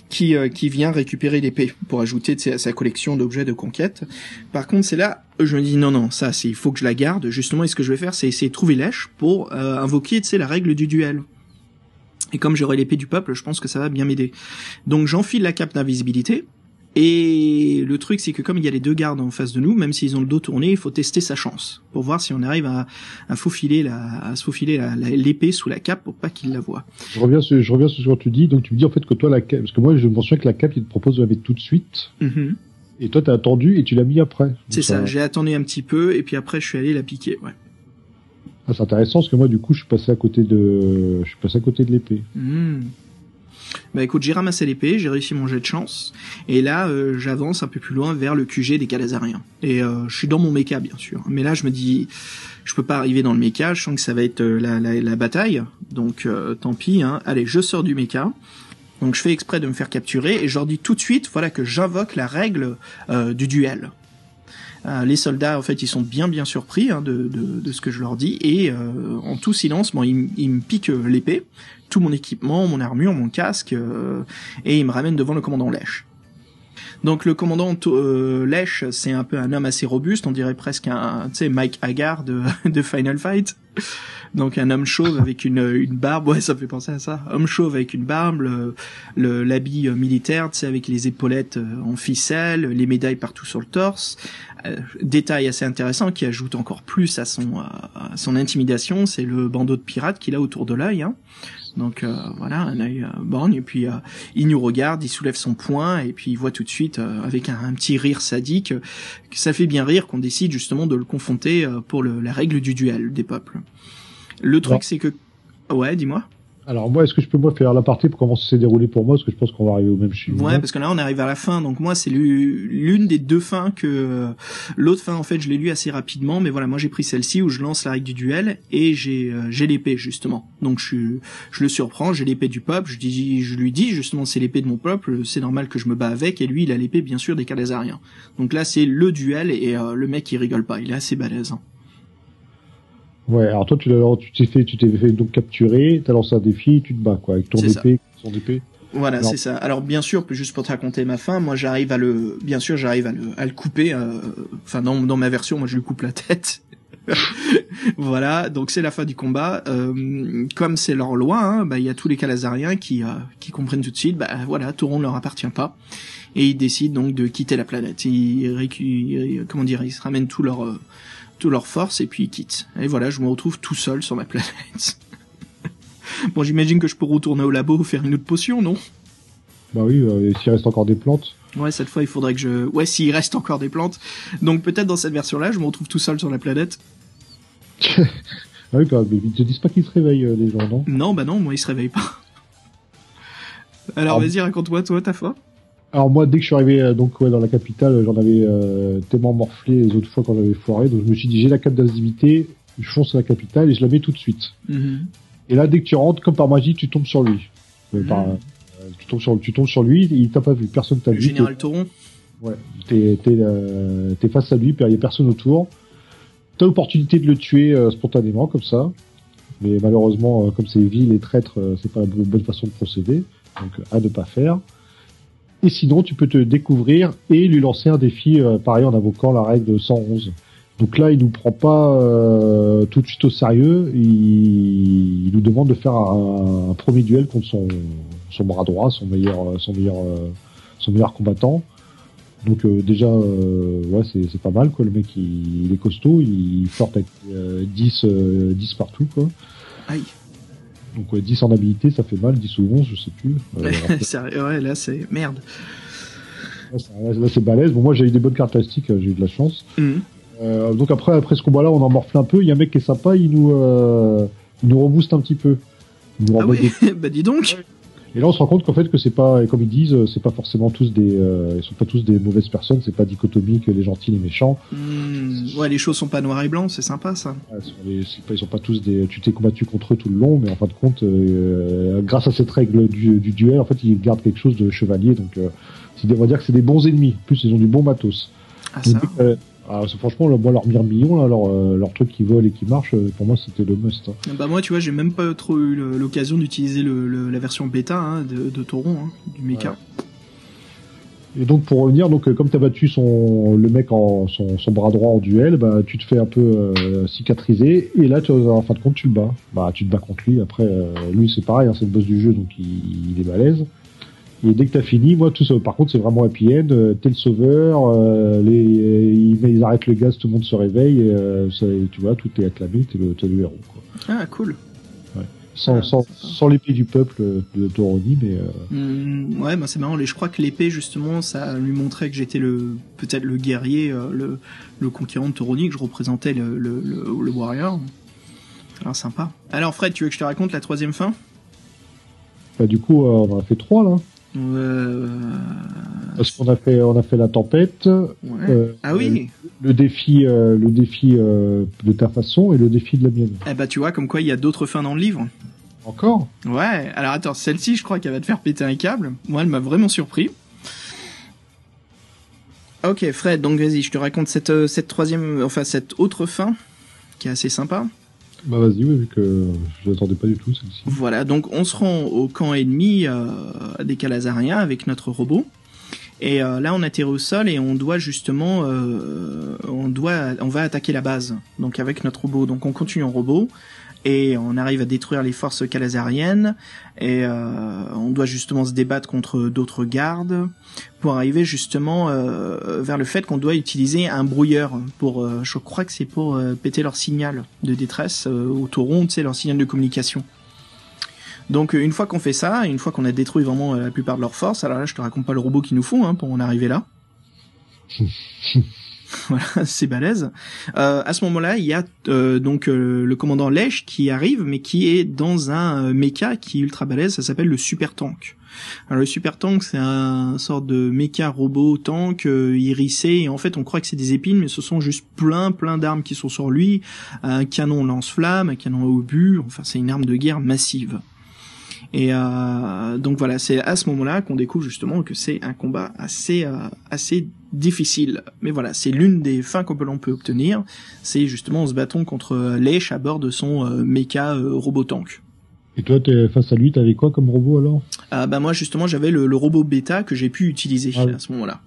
qui euh, qui vient récupérer l'épée pour ajouter à sa collection d'objets de conquête. Par contre, c'est là je me dis non non, ça c'est il faut que je la garde. Justement, et ce que je vais faire, c'est essayer de trouver Lèche pour euh, invoquer tu sais la règle du duel. Et comme j'aurai l'épée du peuple, je pense que ça va bien m'aider. Donc j'enfile la cape d'invisibilité. Et le truc, c'est que comme il y a les deux gardes en face de nous, même s'ils ont le dos tourné, il faut tester sa chance pour voir si on arrive à, à faufiler la, à se faufiler l'épée sous la cape pour pas qu'il la voie. Je reviens sur, je reviens sur ce que tu dis. Donc tu me dis en fait que toi la cape, parce que moi je me souviens que la cape il te propose de la mettre tout de suite, Mhm. et toi t'as attendu et tu l'as mis après. C'est ça. J'ai attendu un petit peu et puis après je suis allé la piquer. Ouais. ah, c'est intéressant parce que moi du coup je suis passé à côté de, je suis passé à côté de l'épée. Hmm. Bah écoute, j'ai ramassé l'épée, j'ai réussi mon jet de chance, et là euh, j'avance un peu plus loin vers le QG des Calazariens. Et euh, je suis dans mon méca bien sûr, mais là je me dis, je peux pas arriver dans le méca, je sens que ça va être euh, la, la, la bataille, donc euh, tant pis. Hein. Allez, je sors du méca. Donc je fais exprès de me faire capturer et je leur dis tout de suite, voilà que j'invoque la règle euh, du duel. Euh, les soldats, en fait, ils sont bien bien surpris hein, de, de, de ce que je leur dis et euh, en tout silence, bon, ils, ils me piquent l'épée, tout mon équipement, mon armure, mon casque, euh, et ils me ramènent devant le commandant Lèche. Donc le commandant euh, c'est un peu un homme assez robuste, on dirait presque un, tu sais, Mike Hagar de, de Final Fight. Donc un homme chauve avec une, une barbe, ça me fait penser à ça. Homme chauve avec une barbe, le- l'habit euh, militaire, tu avec les épaulettes euh, en ficelle, les médailles partout sur le torse. Euh, détail assez intéressant qui ajoute encore plus à son, son intimidation, c'est le bandeau de pirate qu'il a autour de l'œil. Hein. Donc voilà, un œil borgne, et puis euh, il nous regarde, il soulève son poing, et puis il voit tout de suite, avec un, petit rire sadique, que ça fait bien rire qu'on décide justement de le confronter pour la règle du duel des peuples. Le truc c'est que... Ouais, dis-moi. Alors moi est-ce que je peux moi faire la partie pour comment ça s'est déroulé pour moi? Parce que je pense qu'on va arriver au même chiffre. Ouais, parce que là on arrive à la fin, donc moi c'est l'u- l'une des deux fins que l'autre fin en fait je l'ai lu assez rapidement, mais voilà moi j'ai pris celle-ci où je lance la règle du duel et j'ai euh, j'ai l'épée justement. Donc je je le surprends, j'ai l'épée du peuple, je dis je lui dis justement c'est l'épée de mon peuple, c'est normal que je me bats avec et lui il a l'épée bien sûr des Calazariens. Donc là c'est le duel et euh, le mec il rigole pas, il est assez balèze. hein. Ouais, alors toi tu t'es fait tu t'es fait donc capturer, t'as lancé un défi, tu te bats quoi avec ton épée, son épée. Voilà, c'est ça. Alors bien sûr, juste pour te raconter ma fin, moi j'arrive à le, bien sûr j'arrive à le, à le couper. euh, Enfin dans, dans ma version, moi je lui coupe la tête. voilà, donc c'est la fin du combat. Euh, comme c'est leur loi, hein, bah il y a tous les Calazariens qui euh, qui comprennent tout de suite. Bah voilà, Tauron ne leur appartient pas et ils décident donc de quitter la planète. Ils, ils- comment dire, ils se ramènent tout leur euh, tout leur force et puis ils quittent. Et voilà, je me retrouve tout seul sur ma planète. bon, j'imagine que je peux retourner au labo faire une autre potion, non? Bah oui, euh, et s'il reste encore des plantes. Ouais, cette fois, il faudrait que je... Ouais, s'il reste encore des plantes. Donc peut-être dans cette version-là, je me retrouve tout seul sur la planète. Ah oui, même, mais ils te disent pas qu'ils se réveillent euh, les gens, non? Non, bah non, moi, il se réveille pas. Alors, Ah. vas-y, raconte-moi, toi, ta fin. Alors moi, dès que je suis arrivé euh, donc ouais, dans la capitale, j'en avais euh, tellement morflé les autres fois quand j'avais foiré, donc je me suis dit j'ai la cape d'invisibilité, je fonce à la capitale et je la mets tout de suite. Mhm. Et là, dès que tu rentres, comme par magie, tu tombes sur lui. Euh, Mhm. par- euh, tu tombes sur, tu tombes sur lui, il t'a pas vu, personne t'a Le vu. général. T'es, ouais, t'es, euh, face à lui, il y a personne autour. T'as l'opportunité de le tuer spontanément comme ça, mais malheureusement, comme c'est vil et traître, c'est pas la bonne façon de procéder, donc à ne pas faire. Et sinon, tu peux te découvrir et lui lancer un défi, euh, pareil en invoquant la règle 111. Donc là, il nous prend pas euh, tout de suite au sérieux. Il, il nous demande de faire un, un premier duel contre son, son bras droit, son meilleur, euh, son meilleur, euh, son meilleur combattant. Donc euh, déjà, euh, ouais, c'est pas mal quoi. Le mec, il, est costaud, il forte avec euh, 10, euh, 10 partout quoi. Aïe. Donc ouais, 10 en habilité, ça fait mal, 10 ou 11, je sais plus. Euh, Sérieux, ouais, là c'est merde. là, c'est balèze. Bon, moi j'ai eu des bonnes caractéristiques, j'ai eu de la chance. Mhm. Euh, donc après, après ce combat-là, on en morfle un peu. Il y a un mec qui est sympa, il nous, euh, il nous rebooste un petit peu. Il nous Ah oui, des- bah dis donc. Et là, on se rend compte qu'en fait, que c'est pas, comme ils disent, c'est pas forcément tous des, euh, ils sont pas tous des mauvaises personnes. C'est pas dichotomique les gentils, les méchants. Hmm, ouais, les choses sont pas noires et blancs, c'est sympa ça. Ouais, Ils sont, les- pas- ils sont pas tous des. Tu t'es combattu contre eux tout le long, mais en fin de compte, euh, grâce à cette règle du, du duel, en fait, ils gardent quelque chose de chevalier. Donc, euh, on va dire que c'est des bons ennemis. En plus, ils ont du bon matos. Ah ça. euh, ah, franchement, là, moi, leur mirmillon, là, leur, euh, leur truc qui vole et qui marche, euh, pour moi, c'était le must. hein. Bah moi, tu vois, j'ai même pas trop eu l'occasion d'utiliser le, le- la version bêta hein, de, de Tauron, hein, du mecha. Et donc pour revenir, donc euh, comme t'as battu son le mec en son, son bras droit en duel, bah tu te fais un peu euh, cicatriser et là tu, en fin de compte tu le bats. Bah tu te bats contre lui. Après euh, lui c'est pareil, c'est le boss du jeu donc il, il est balèze. Et dès que t'as fini, moi tout ça. Par contre c'est vraiment happy end. euh, T'es le sauveur. euh, les ils, ils arrêtent le gaz, tout le monde se réveille. Et, euh, ça- et tu vois tout est acclamé. T'es le, t'es le héros. Quoi. Ah cool. Sans, Ah, sans, l'épée du peuple euh, de Toroni, mais euh, Hmm, ouais, bah c'est marrant. les- Je crois que l'épée justement, ça lui montrait que j'étais le peut-être le guerrier, euh, le, le conquérant de Tauroni, que je représentais le, le, le, le warrior. Alors sympa. Alors Fred, tu veux que je te raconte la troisième fin? Bah, du coup euh, on en a fait trois là. Euh... Parce qu'on a fait on a fait la tempête. ouais. euh, Ah oui. le défi, euh, le défi de ta façon et le défi de la mienne. Eh bah tu vois, comme quoi il y a d'autres fins dans le livre. Encore? Ouais, alors attends, celle-ci, je crois qu'elle va te faire péter un câble. Moi, elle m'a vraiment surpris. Ok, Fred, donc vas-y, je te raconte cette, cette troisième, enfin cette autre fin, qui est assez sympa. Bah vas-y, oui, vu que je l'attendais pas du tout celle-ci. Voilà, donc on se rend au camp ennemi euh, des Calazariens avec notre robot. Et euh, là, on atterrit au sol et on doit justement, euh, on doit, on va attaquer la base. Donc avec notre robot. Donc on continue en robot et on arrive à détruire les forces calazariennes et euh, on doit justement se débattre contre d'autres gardes pour arriver justement euh, vers le fait qu'on doit utiliser un brouilleur pour, euh, je crois que c'est pour euh, péter leur signal de détresse euh, au tauron, sais, leur signal de communication. Donc euh, une fois qu'on fait ça, une fois qu'on a détruit vraiment la plupart de leurs forces, alors là je te raconte pas le robot qu'il nous faut hein, pour en arriver là. voilà, c'est balèze. Euh, à ce moment-là, il y a euh, donc euh, le commandant Lèche qui arrive, mais qui est dans un euh, mecha qui est ultra balèze, ça s'appelle le super tank. Alors le super tank, c'est un sorte de méca robot tank euh, hérissé, et en fait on croit que c'est des épines, mais ce sont juste plein plein d'armes qui sont sur lui, un canon lance-flamme, un canon à obus, enfin c'est une arme de guerre massive. Et euh, donc voilà, c'est à ce moment-là qu'on découvre justement que c'est un combat assez euh, assez difficile. Mais voilà, c'est l'une des fins qu'on peut l'on peut obtenir, c'est justement en se battant contre Lèche à bord de son euh, mecha euh, robot tank. Et toi, t'es face à lui, t'avais quoi comme robot alors? Ah bah moi justement j'avais le, le robot bêta que j'ai pu utiliser Ah à ce moment-là.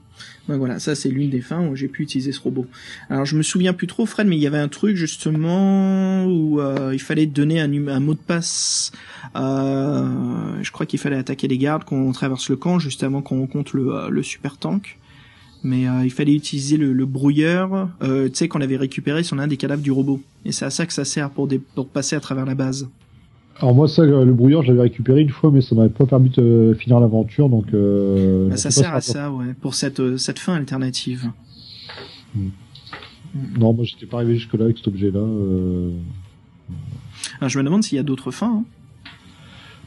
Donc voilà, ça c'est l'une des fins où j'ai pu utiliser ce robot. Alors je me souviens plus trop Fred, mais il y avait un truc justement où euh, il fallait donner un, mot de passe. Euh, je crois qu'il fallait attaquer les gardes quand on traverse le camp juste avant qu'on rencontre le, euh, super tank. Mais il fallait utiliser le, le brouilleur, tu sais qu'on avait récupéré sur l'un des cadavres du robot. Et c'est à ça que ça sert pour passer à travers la base. Alors moi, ça, le brouilleur, je l'avais récupéré une fois, mais ça m'avait pas permis de finir l'aventure, donc. Euh, Bah, ça sert à ça, ouais, pour cette, euh, cette fin alternative. Non, moi, j'étais pas arrivé jusque là avec cet objet-là. Euh... Alors, je me demande s'il y a d'autres fins. hein.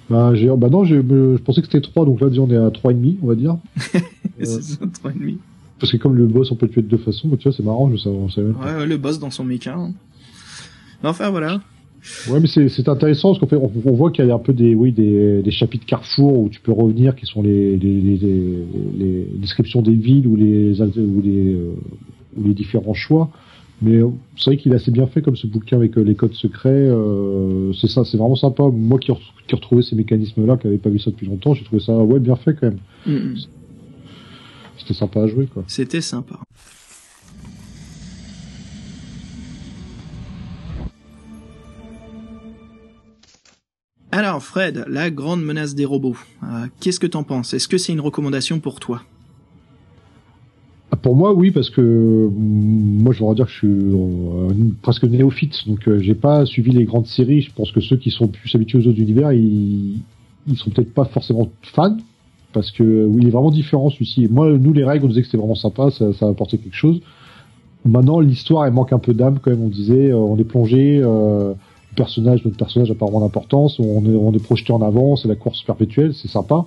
Bah, j'ai, bah non, euh, je pensais que c'était 3, donc là, on est à 3,5, on va dire. C'est ça, trois et demi. Parce que comme le boss, on peut le tuer de deux façons, tu vois, c'est marrant, je savais, on savait ouais, le boss dans son méca. hein. Enfin, voilà. Ouais, mais c'est, c'est intéressant parce qu'en fait, on, on voit qu'il y a un peu des, oui, des, des chapitres carrefour où tu peux revenir, qui sont les, les, les, les, les descriptions des villes ou les, ou les, euh, ou les différents choix. Mais euh, c'est vrai qu'il est assez bien fait comme ce bouquin avec euh, les codes secrets. euh, c'est ça, c'est vraiment sympa. Moi qui, re- qui retrouvais ces mécanismes-là, qui n'avais pas vu ça depuis longtemps, j'ai trouvé ça ouais bien fait quand même. Mm, mm. C'était sympa à jouer quoi. C'était sympa. Alors, Fred, la grande menace des robots. Euh, Qu'est-ce que t'en penses? Est-ce que c'est une recommandation pour toi? Pour moi, oui, parce que mm, moi, je voudrais dire que je suis euh, presque néophyte, donc euh, j'ai pas suivi les grandes séries. Je pense que ceux qui sont plus habitués aux autres univers, ils, sont peut-être pas forcément fans, parce que il est vraiment différent celui-ci. Moi, nous, les règles, on disait que c'était vraiment sympa, ça, ça apportait quelque chose. Maintenant, l'histoire, elle manque un peu d'âme, quand même. On disait, on est plongé, personnage, notre personnage a pas vraiment d'importance, on est, on est projeté en avant, c'est la course perpétuelle, c'est sympa.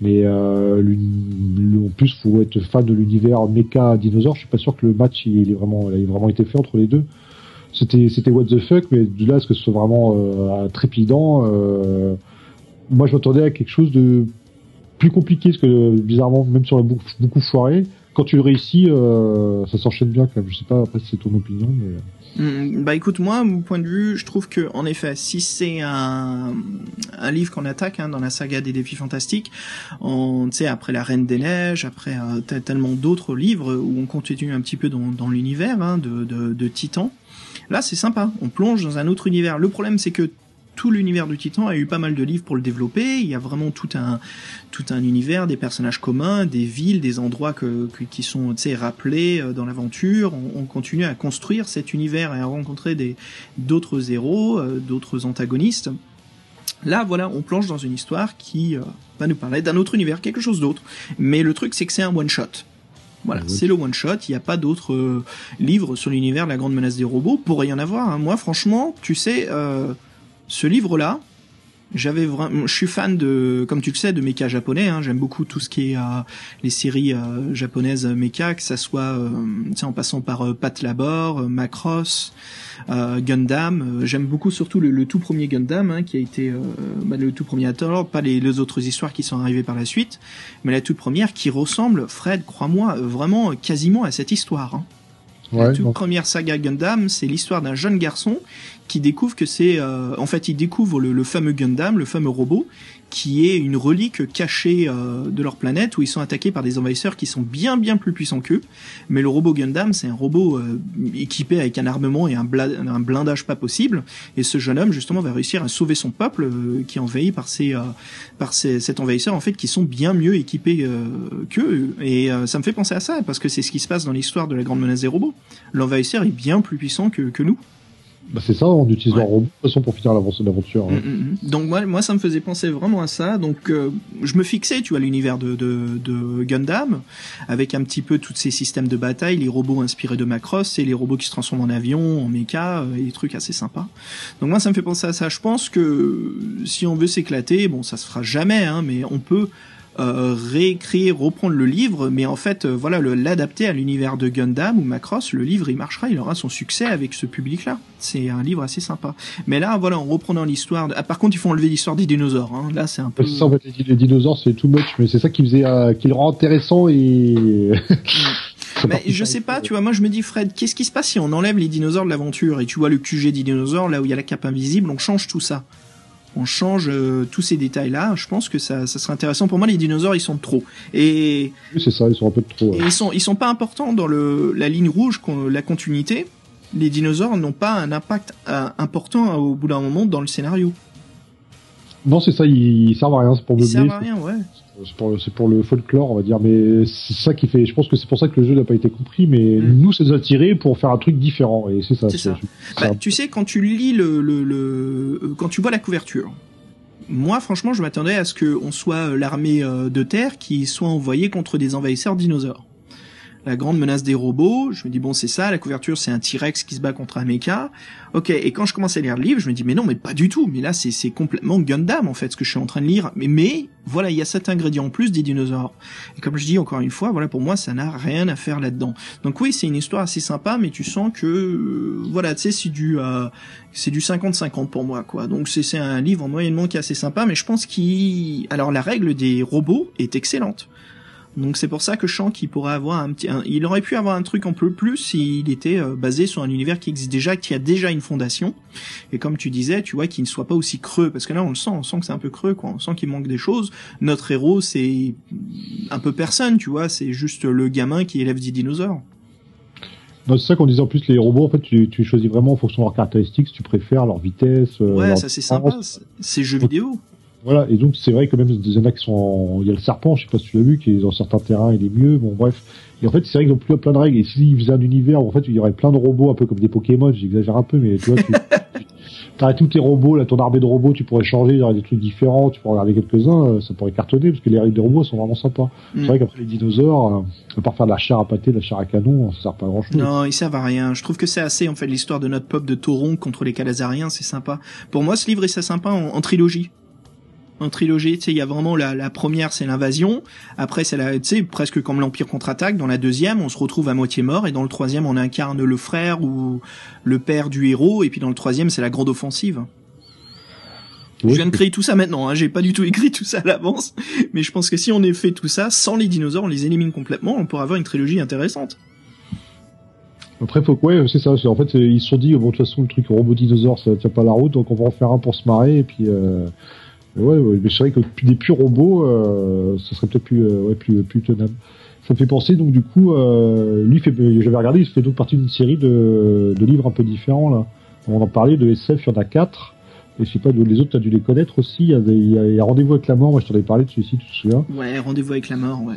Mais euh, en plus, faut être fan de l'univers mecha dinosaure. Je suis pas sûr que le match il, est vraiment, il a vraiment été fait entre les deux. C'était, c'était what the fuck, mais de là ce que ce soit vraiment euh, trépidant, euh, moi je m'attendais à quelque chose de plus compliqué, parce que bizarrement, même sur la beaucoup, beaucoup foiré, quand tu le réussis, euh, ça s'enchaîne bien quand même. Je sais pas après si c'est ton opinion, mais. Hmm, bah écoute moi, mon point de vue, je trouve que en effet, si c'est un, un livre qu'on attaque hein, dans la saga des défis fantastiques, on après la Reine des Neiges, après euh, tellement d'autres livres où on continue un petit peu dans, dans l'univers hein, de, de, de Titan. Là, c'est sympa. On plonge dans un autre univers. Le problème, c'est que tout l'univers du Titan a eu pas mal de livres pour le développer. Il y a vraiment tout un tout un univers, des personnages communs, des villes, des endroits que, qui sont rappelés euh, dans l'aventure. On, continue à construire cet univers et à rencontrer des d'autres héros, euh, d'autres antagonistes. Là, voilà, on plonge dans une histoire qui euh, va nous parler d'un autre univers, quelque chose d'autre. Mais le truc, c'est que c'est un one shot. Voilà, c'est le one shot. Il n'y a pas d'autres livres sur l'univers de la grande menace des robots. Pourrait y en avoir. Hein. Moi, franchement, tu sais, ce livre-là, j'avais vraiment, je suis fan de, comme tu le sais, de mecha japonais. Hein, J'aime beaucoup tout ce qui est euh, les séries euh, japonaises mecha, que ça soit, euh, en passant par euh, Pat Labor, Macross, Gundam. J'aime beaucoup surtout le, tout premier Gundam, hein, qui a été bah, le tout premier alors pas les, les, autres histoires qui sont arrivées par la suite, mais la toute première qui ressemble, Fred, crois-moi, vraiment quasiment à cette histoire. Hein. la toute première saga Gundam, c'est l'histoire d'un jeune garçon qui découvre que c'est, euh, en fait, ils découvrent le, fameux Gundam, le fameux robot, qui est une relique cachée euh, de leur planète où ils sont attaqués par des envahisseurs qui sont bien bien plus puissants qu'eux. Mais le robot Gundam, c'est un robot euh, équipé avec un armement et un, un, blindage pas possible. Et ce jeune homme, justement, va réussir à sauver son peuple qui est envahi par ces, par ces, cet envahisseur, en fait, qui sont bien mieux équipés qu'eux. Et ça me fait penser à ça parce que c'est ce qui se passe dans l'histoire de la grande menace des robots. L'envahisseur est bien plus puissant que, que nous. Bah c'est ça, on utilise ouais. robot de façon pour finir l'aventure. Hein. Mm, mm, mm. Donc moi, moi, ça me faisait penser vraiment à ça. Donc euh, je me fixais, tu vois, l'univers de, de, de, Gundam, avec un petit peu tous ces systèmes de bataille, les robots inspirés de Macross et les robots qui se transforment en avion, en mecha, euh, et des trucs assez sympas. Donc moi, ça me fait penser à ça. Je pense que si on veut s'éclater, bon, ça se fera jamais, hein, mais on peut réécrire, reprendre le livre, mais en fait, euh, voilà, l'adapter à l'univers de Gundam ou Macross, le livre il marchera, il aura son succès avec ce public-là. C'est un livre assez sympa. Mais là, voilà, en reprenant l'histoire, ah, par contre, il faut enlever l'histoire des dinosaures. Hein. Là, c'est un peu. Ça, en fait, les, dinosaures, c'est too much, mais c'est ça qui faisait, euh, qui le rend intéressant et. Mais je sais pas, tu vois, moi je me dis Fred, qu'est-ce qui se passe si on enlève les dinosaures de l'aventure? Et tu vois le QG des dinosaures là où il y a la cape invisible, on change tout ça on change euh, tous ces détails-là, je pense que ça, ça serait intéressant. Pour moi, les dinosaures, ils sont trop. Et c'est ça, ils sont un peu trop. Et ils sont, ils sont pas importants dans le la ligne rouge, la continuité. Les dinosaures n'ont pas un impact euh, important au bout d'un moment dans le scénario. Non, c'est ça, ils, servent à rien, c'est pour meubler. Ils servent à rien, ouais. C'est pour, pour, le folklore, on va dire, mais c'est ça qui fait. Je pense que c'est pour ça que le jeu n'a pas été compris, mais mm. nous, ça nous a tiré pour faire un truc différent, et c'est ça. C'est ça. Bah, tu sais, quand tu lis le, le, le, euh, quand tu vois la couverture, moi, franchement, je m'attendais à ce qu'on soit euh, l'armée euh, de terre qui soit envoyée contre des envahisseurs dinosaures la grande menace des robots. Je me dis bon c'est ça, la couverture c'est un T-Rex qui se bat contre un mecha. Ok, et quand je commence à lire le livre, je me dis mais non mais pas du tout. Mais là c'est complètement Gundam en fait ce que je suis en train de lire. Mais mais voilà il y a cet ingrédient en plus des dinosaures. Et comme je dis encore une fois, voilà pour moi ça n'a rien à faire là-dedans. Donc oui c'est une histoire assez sympa, mais tu sens que euh, voilà tu sais c'est du euh, c'est du 50-50 pour moi quoi. Donc c'est c'est un livre en moyennement qui est assez sympa, mais je pense qu'il alors la règle des robots est excellente. Donc c'est pour ça que sens qu'il pourrait avoir un petit, il aurait pu avoir un truc un peu plus s'il était euh, basé sur un univers qui existe déjà, qui a déjà une fondation. Et comme tu disais, tu vois, qu'il ne soit pas aussi creux, parce que là on le sent, on sent que c'est un peu creux, quoi. On sent qu'il manque des choses. Notre héros, c'est un peu personne, tu vois, c'est juste le gamin qui élève des dinosaures. c'est ça qu'on disait en plus, les robots, en fait, tu, tu choisis vraiment en fonction de leurs caractéristiques, si tu préfères leur vitesse. Euh, ouais, ça c'est sympa, c'est jeux vidéo. Voilà, et donc c'est vrai que même il y en a qui sont, en... il y a le serpent, je sais pas si tu l'as vu, qui est dans certains terrains il est mieux, bon bref. Et en fait c'est vrai qu'ils ont plus plein de règles. Et s'ils faisaient un univers où en fait il y aurait plein de robots, un peu comme des Pokémon, j'exagère un peu, mais tu vois, tu, t'aurais tous tes robots, là, ton armée de robots, tu pourrais changer, il y aurait des trucs différents, tu pourrais regarder quelques-uns, euh, ça pourrait cartonner parce que les règles des robots sont vraiment sympas. Mm. C'est vrai qu'après les dinosaures, euh, à part faire de la chair à pâté, de la chair à canon, ça sert pas à grand chose. Non, ils servent à rien. Je trouve que c'est assez, en fait, l'histoire de notre peuple de Tauron contre les Calazariens, c'est sympa. Pour moi, ce livre est ça sympa en, en trilogie. En trilogie, tu sais, il y a vraiment la, la première, c'est l'invasion. Après, c'est la, tu sais, presque comme l'Empire contre-attaque. Dans la deuxième, on se retrouve à moitié mort. Et dans le troisième, on incarne le frère ou le père du héros. Et puis dans le troisième, c'est la grande offensive. Ouais, je viens de créer tout ça maintenant, hein. j'ai pas du tout écrit tout ça à l'avance, mais je pense que si on ait fait tout ça, sans les dinosaures, on les élimine complètement, on pourrait avoir une trilogie intéressante. Après, faut que, ouais, c'est ça. En fait, ils se sont dit, bon, de toute façon, le truc robot dinosaure, ça tient pas la route, donc on va en faire un pour se marrer, et puis, euh, ouais, ouais, mais c'est vrai que des purs robots, euh, ce serait peut-être plus, euh, ouais, plus, plus tenable. Ça me fait penser, donc, du coup, euh, lui, fait, j'avais regardé, il fait donc partie d'une série de, de livres un peu différents, là. On en parlait de SF, il y en a quatre. Et je sais pas, les autres, t'as dû les connaître aussi. Il y a, des- il y a, Rendez-vous avec la mort, moi je t'en avais parlé de celui-ci, tu te souviens Ouais, rendez-vous avec la mort, ouais.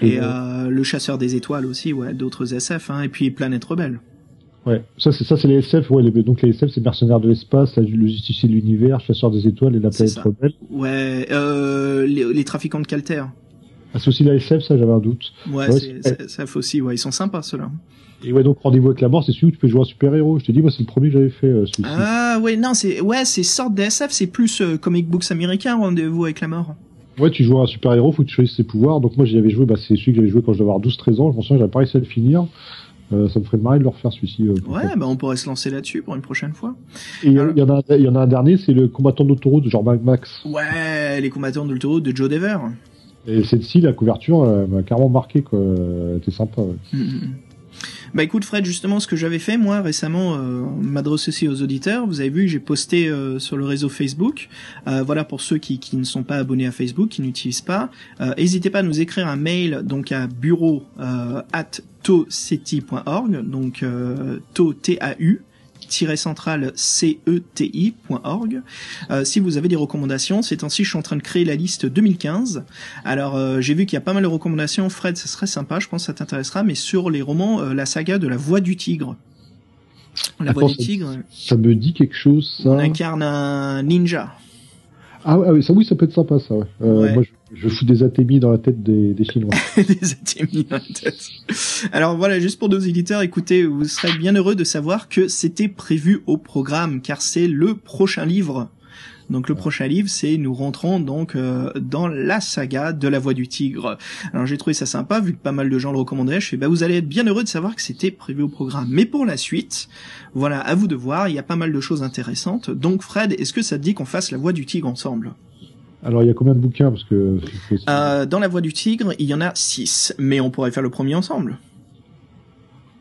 Que, Et euh, le chasseur des étoiles aussi, ouais, d'autres SF, hein, et puis Planète Rebelle. Ouais, ça c'est ça c'est les SF, ouais, les- donc les SF c'est mercenaires de l'espace, le justicier de l'univers, chasseur des étoiles et la planète rebelle. Ouais, euh, les, les trafiquants de Calter. Ah, c'est aussi la SF, ça j'avais un doute. Ouais, Ouais, c'est, ça fait aussi, ouais, ils sont sympas ceux-là. Et ouais, donc rendez-vous avec la mort, c'est celui où tu peux jouer un super héros. Je te dis, moi c'est le premier que j'avais fait, euh, celui-ci. Ah ouais, non, c'est ouais, c'est sorte d'SF, c'est plus euh, comic books américain, rendez-vous avec la mort. Ouais, tu joues un super héros, faut que tu choisisses ses pouvoirs. Donc moi j'y avais joué, bah c'est celui que j'avais joué quand je devais avoir 12-13 ans. Je me souviens, j'avais pas réussi à le finir. Euh, ça me ferait marrer de le refaire celui-ci. euh, Ouais, bah on pourrait se lancer là-dessus pour une prochaine fois. Et il y, en a, il y en a un dernier, c'est le combattant d'autoroute, genre Max. Ouais, les combattants de l'autoroute de Joe Dever. Et celle-ci, la couverture, m'a carrément marqué, quoi. Elle était sympa, ouais. Mhm. Bah écoute Fred, justement ce que j'avais fait moi récemment, euh, m'adresse aussi aux auditeurs. Vous avez vu, j'ai posté euh, sur le réseau Facebook. Euh, voilà pour ceux qui, qui ne sont pas abonnés à Facebook, qui n'utilisent pas. N'hésitez pas à nous écrire un mail donc à bureau at toceti.org, donc euh, to t a u centrale ceti.org. Euh, si vous avez des recommandations, ces temps-ci, je suis en train de créer la liste 2015. Alors, euh, j'ai vu qu'il y a pas mal de recommandations. Fred, ce serait sympa, je pense que ça t'intéressera, mais sur les romans, euh, la saga de la Voix du Tigre. La Voix du ça- Tigre, Ça me dit quelque chose, ça? on incarne un ninja. Ah, ah oui, ça, oui, ça peut être sympa, ça, ouais. Euh, Ouais. Moi, je, je fous des atémies dans la tête des, des Chinois. des atémies dans la tête. Alors voilà, juste pour nos éditeurs, écoutez, vous serez bien heureux de savoir que c'était prévu au programme, car c'est le prochain livre. Donc le prochain livre, c'est nous rentrons donc euh, dans la saga de la Voix du Tigre. Alors j'ai trouvé ça sympa, vu que pas mal de gens le recommandaient. Je fais, bah vous allez être bien heureux de savoir que c'était prévu au programme. Mais pour la suite, voilà, à vous de voir. Il y a pas mal de choses intéressantes. Donc Fred, est-ce que ça te dit qu'on fasse la Voix du Tigre ensemble? Alors, il y a combien de bouquins? Parce que. euh, Dans la Voix du Tigre, il y en a six, mais on pourrait faire le premier ensemble.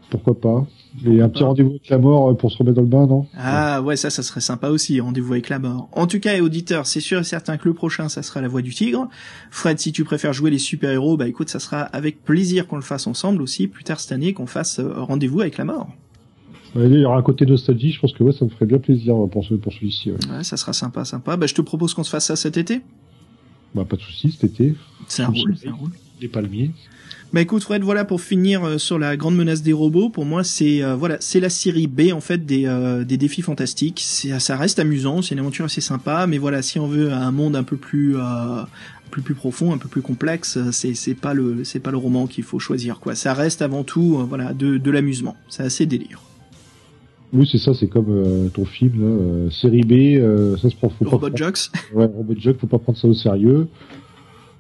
Pourquoi pas? Et un petit rendez-vous avec la mort euh, pour se remettre dans le bain, non? Ah ouais, ça, ça serait sympa aussi, rendez-vous avec la mort. En tout cas, et auditeurs, c'est sûr et certain que le prochain, ça sera la voix du tigre. Fred, si tu préfères jouer les super-héros, bah écoute, ça sera avec plaisir qu'on le fasse ensemble aussi, plus tard cette année, qu'on fasse euh, rendez-vous avec la mort. Ouais, Il y aura un côté nostalgie, je pense que ouais, ça me ferait bien plaisir euh, pour, ce, pour celui-ci. Ouais. Ouais, ça sera sympa, sympa. Bah je te propose qu'on se fasse ça cet été? Bah, pas de soucis, cet été. C'est un rôle, c'est un rôle. Les palmiers. Bah écoute Fred, voilà pour finir euh, sur la grande menace des robots. Pour moi, c'est euh, voilà, c'est la série B en fait des euh, des défis fantastiques. Ça reste amusant, c'est une aventure assez sympa, mais voilà, si on veut un monde un peu plus euh, peu plus profond, un peu plus complexe, c'est c'est pas le c'est pas le roman qu'il faut choisir quoi. Ça reste avant tout voilà de de l'amusement. C'est assez délire. Oui, c'est ça, c'est comme euh, ton film, là, euh, série B, euh, ça se prend. Faut pas Robot prendre- Jocks. Ouais, Robot Jock, faut pas prendre ça au sérieux.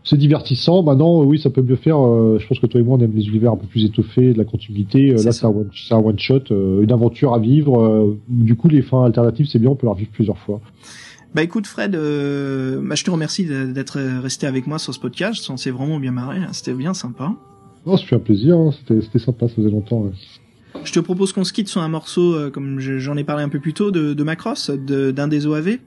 C'est divertissant. Maintenant, euh, oui, ça peut mieux faire. euh, je pense que toi et moi, on aime les univers un peu plus étoffés, de la continuité. Euh, là, c'est un one, c'est un one shot, une aventure à vivre. du coup, les fins alternatives, c'est bien, on peut la revivre plusieurs fois. Bah écoute Fred, euh, bah, je te remercie d'être resté avec moi sur ce podcast. On s'est vraiment bien marré, hein. c'était bien sympa. Non, ça fait un plaisir. hein, C'était, c'était sympa, ça faisait longtemps. ouais. Je te propose qu'on se quitte sur un morceau, euh, comme je- j'en ai parlé un peu plus tôt, de, de Macross, de- d'un des OAV.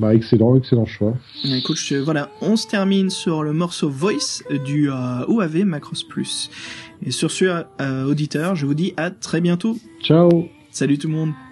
Bah, excellent, excellent choix. Écoute, je- voilà, on se termine sur le morceau Voice du euh, OAV Macross Plus. Et sur ce, euh, auditeur, je vous dis à très bientôt. Ciao. Salut tout le monde.「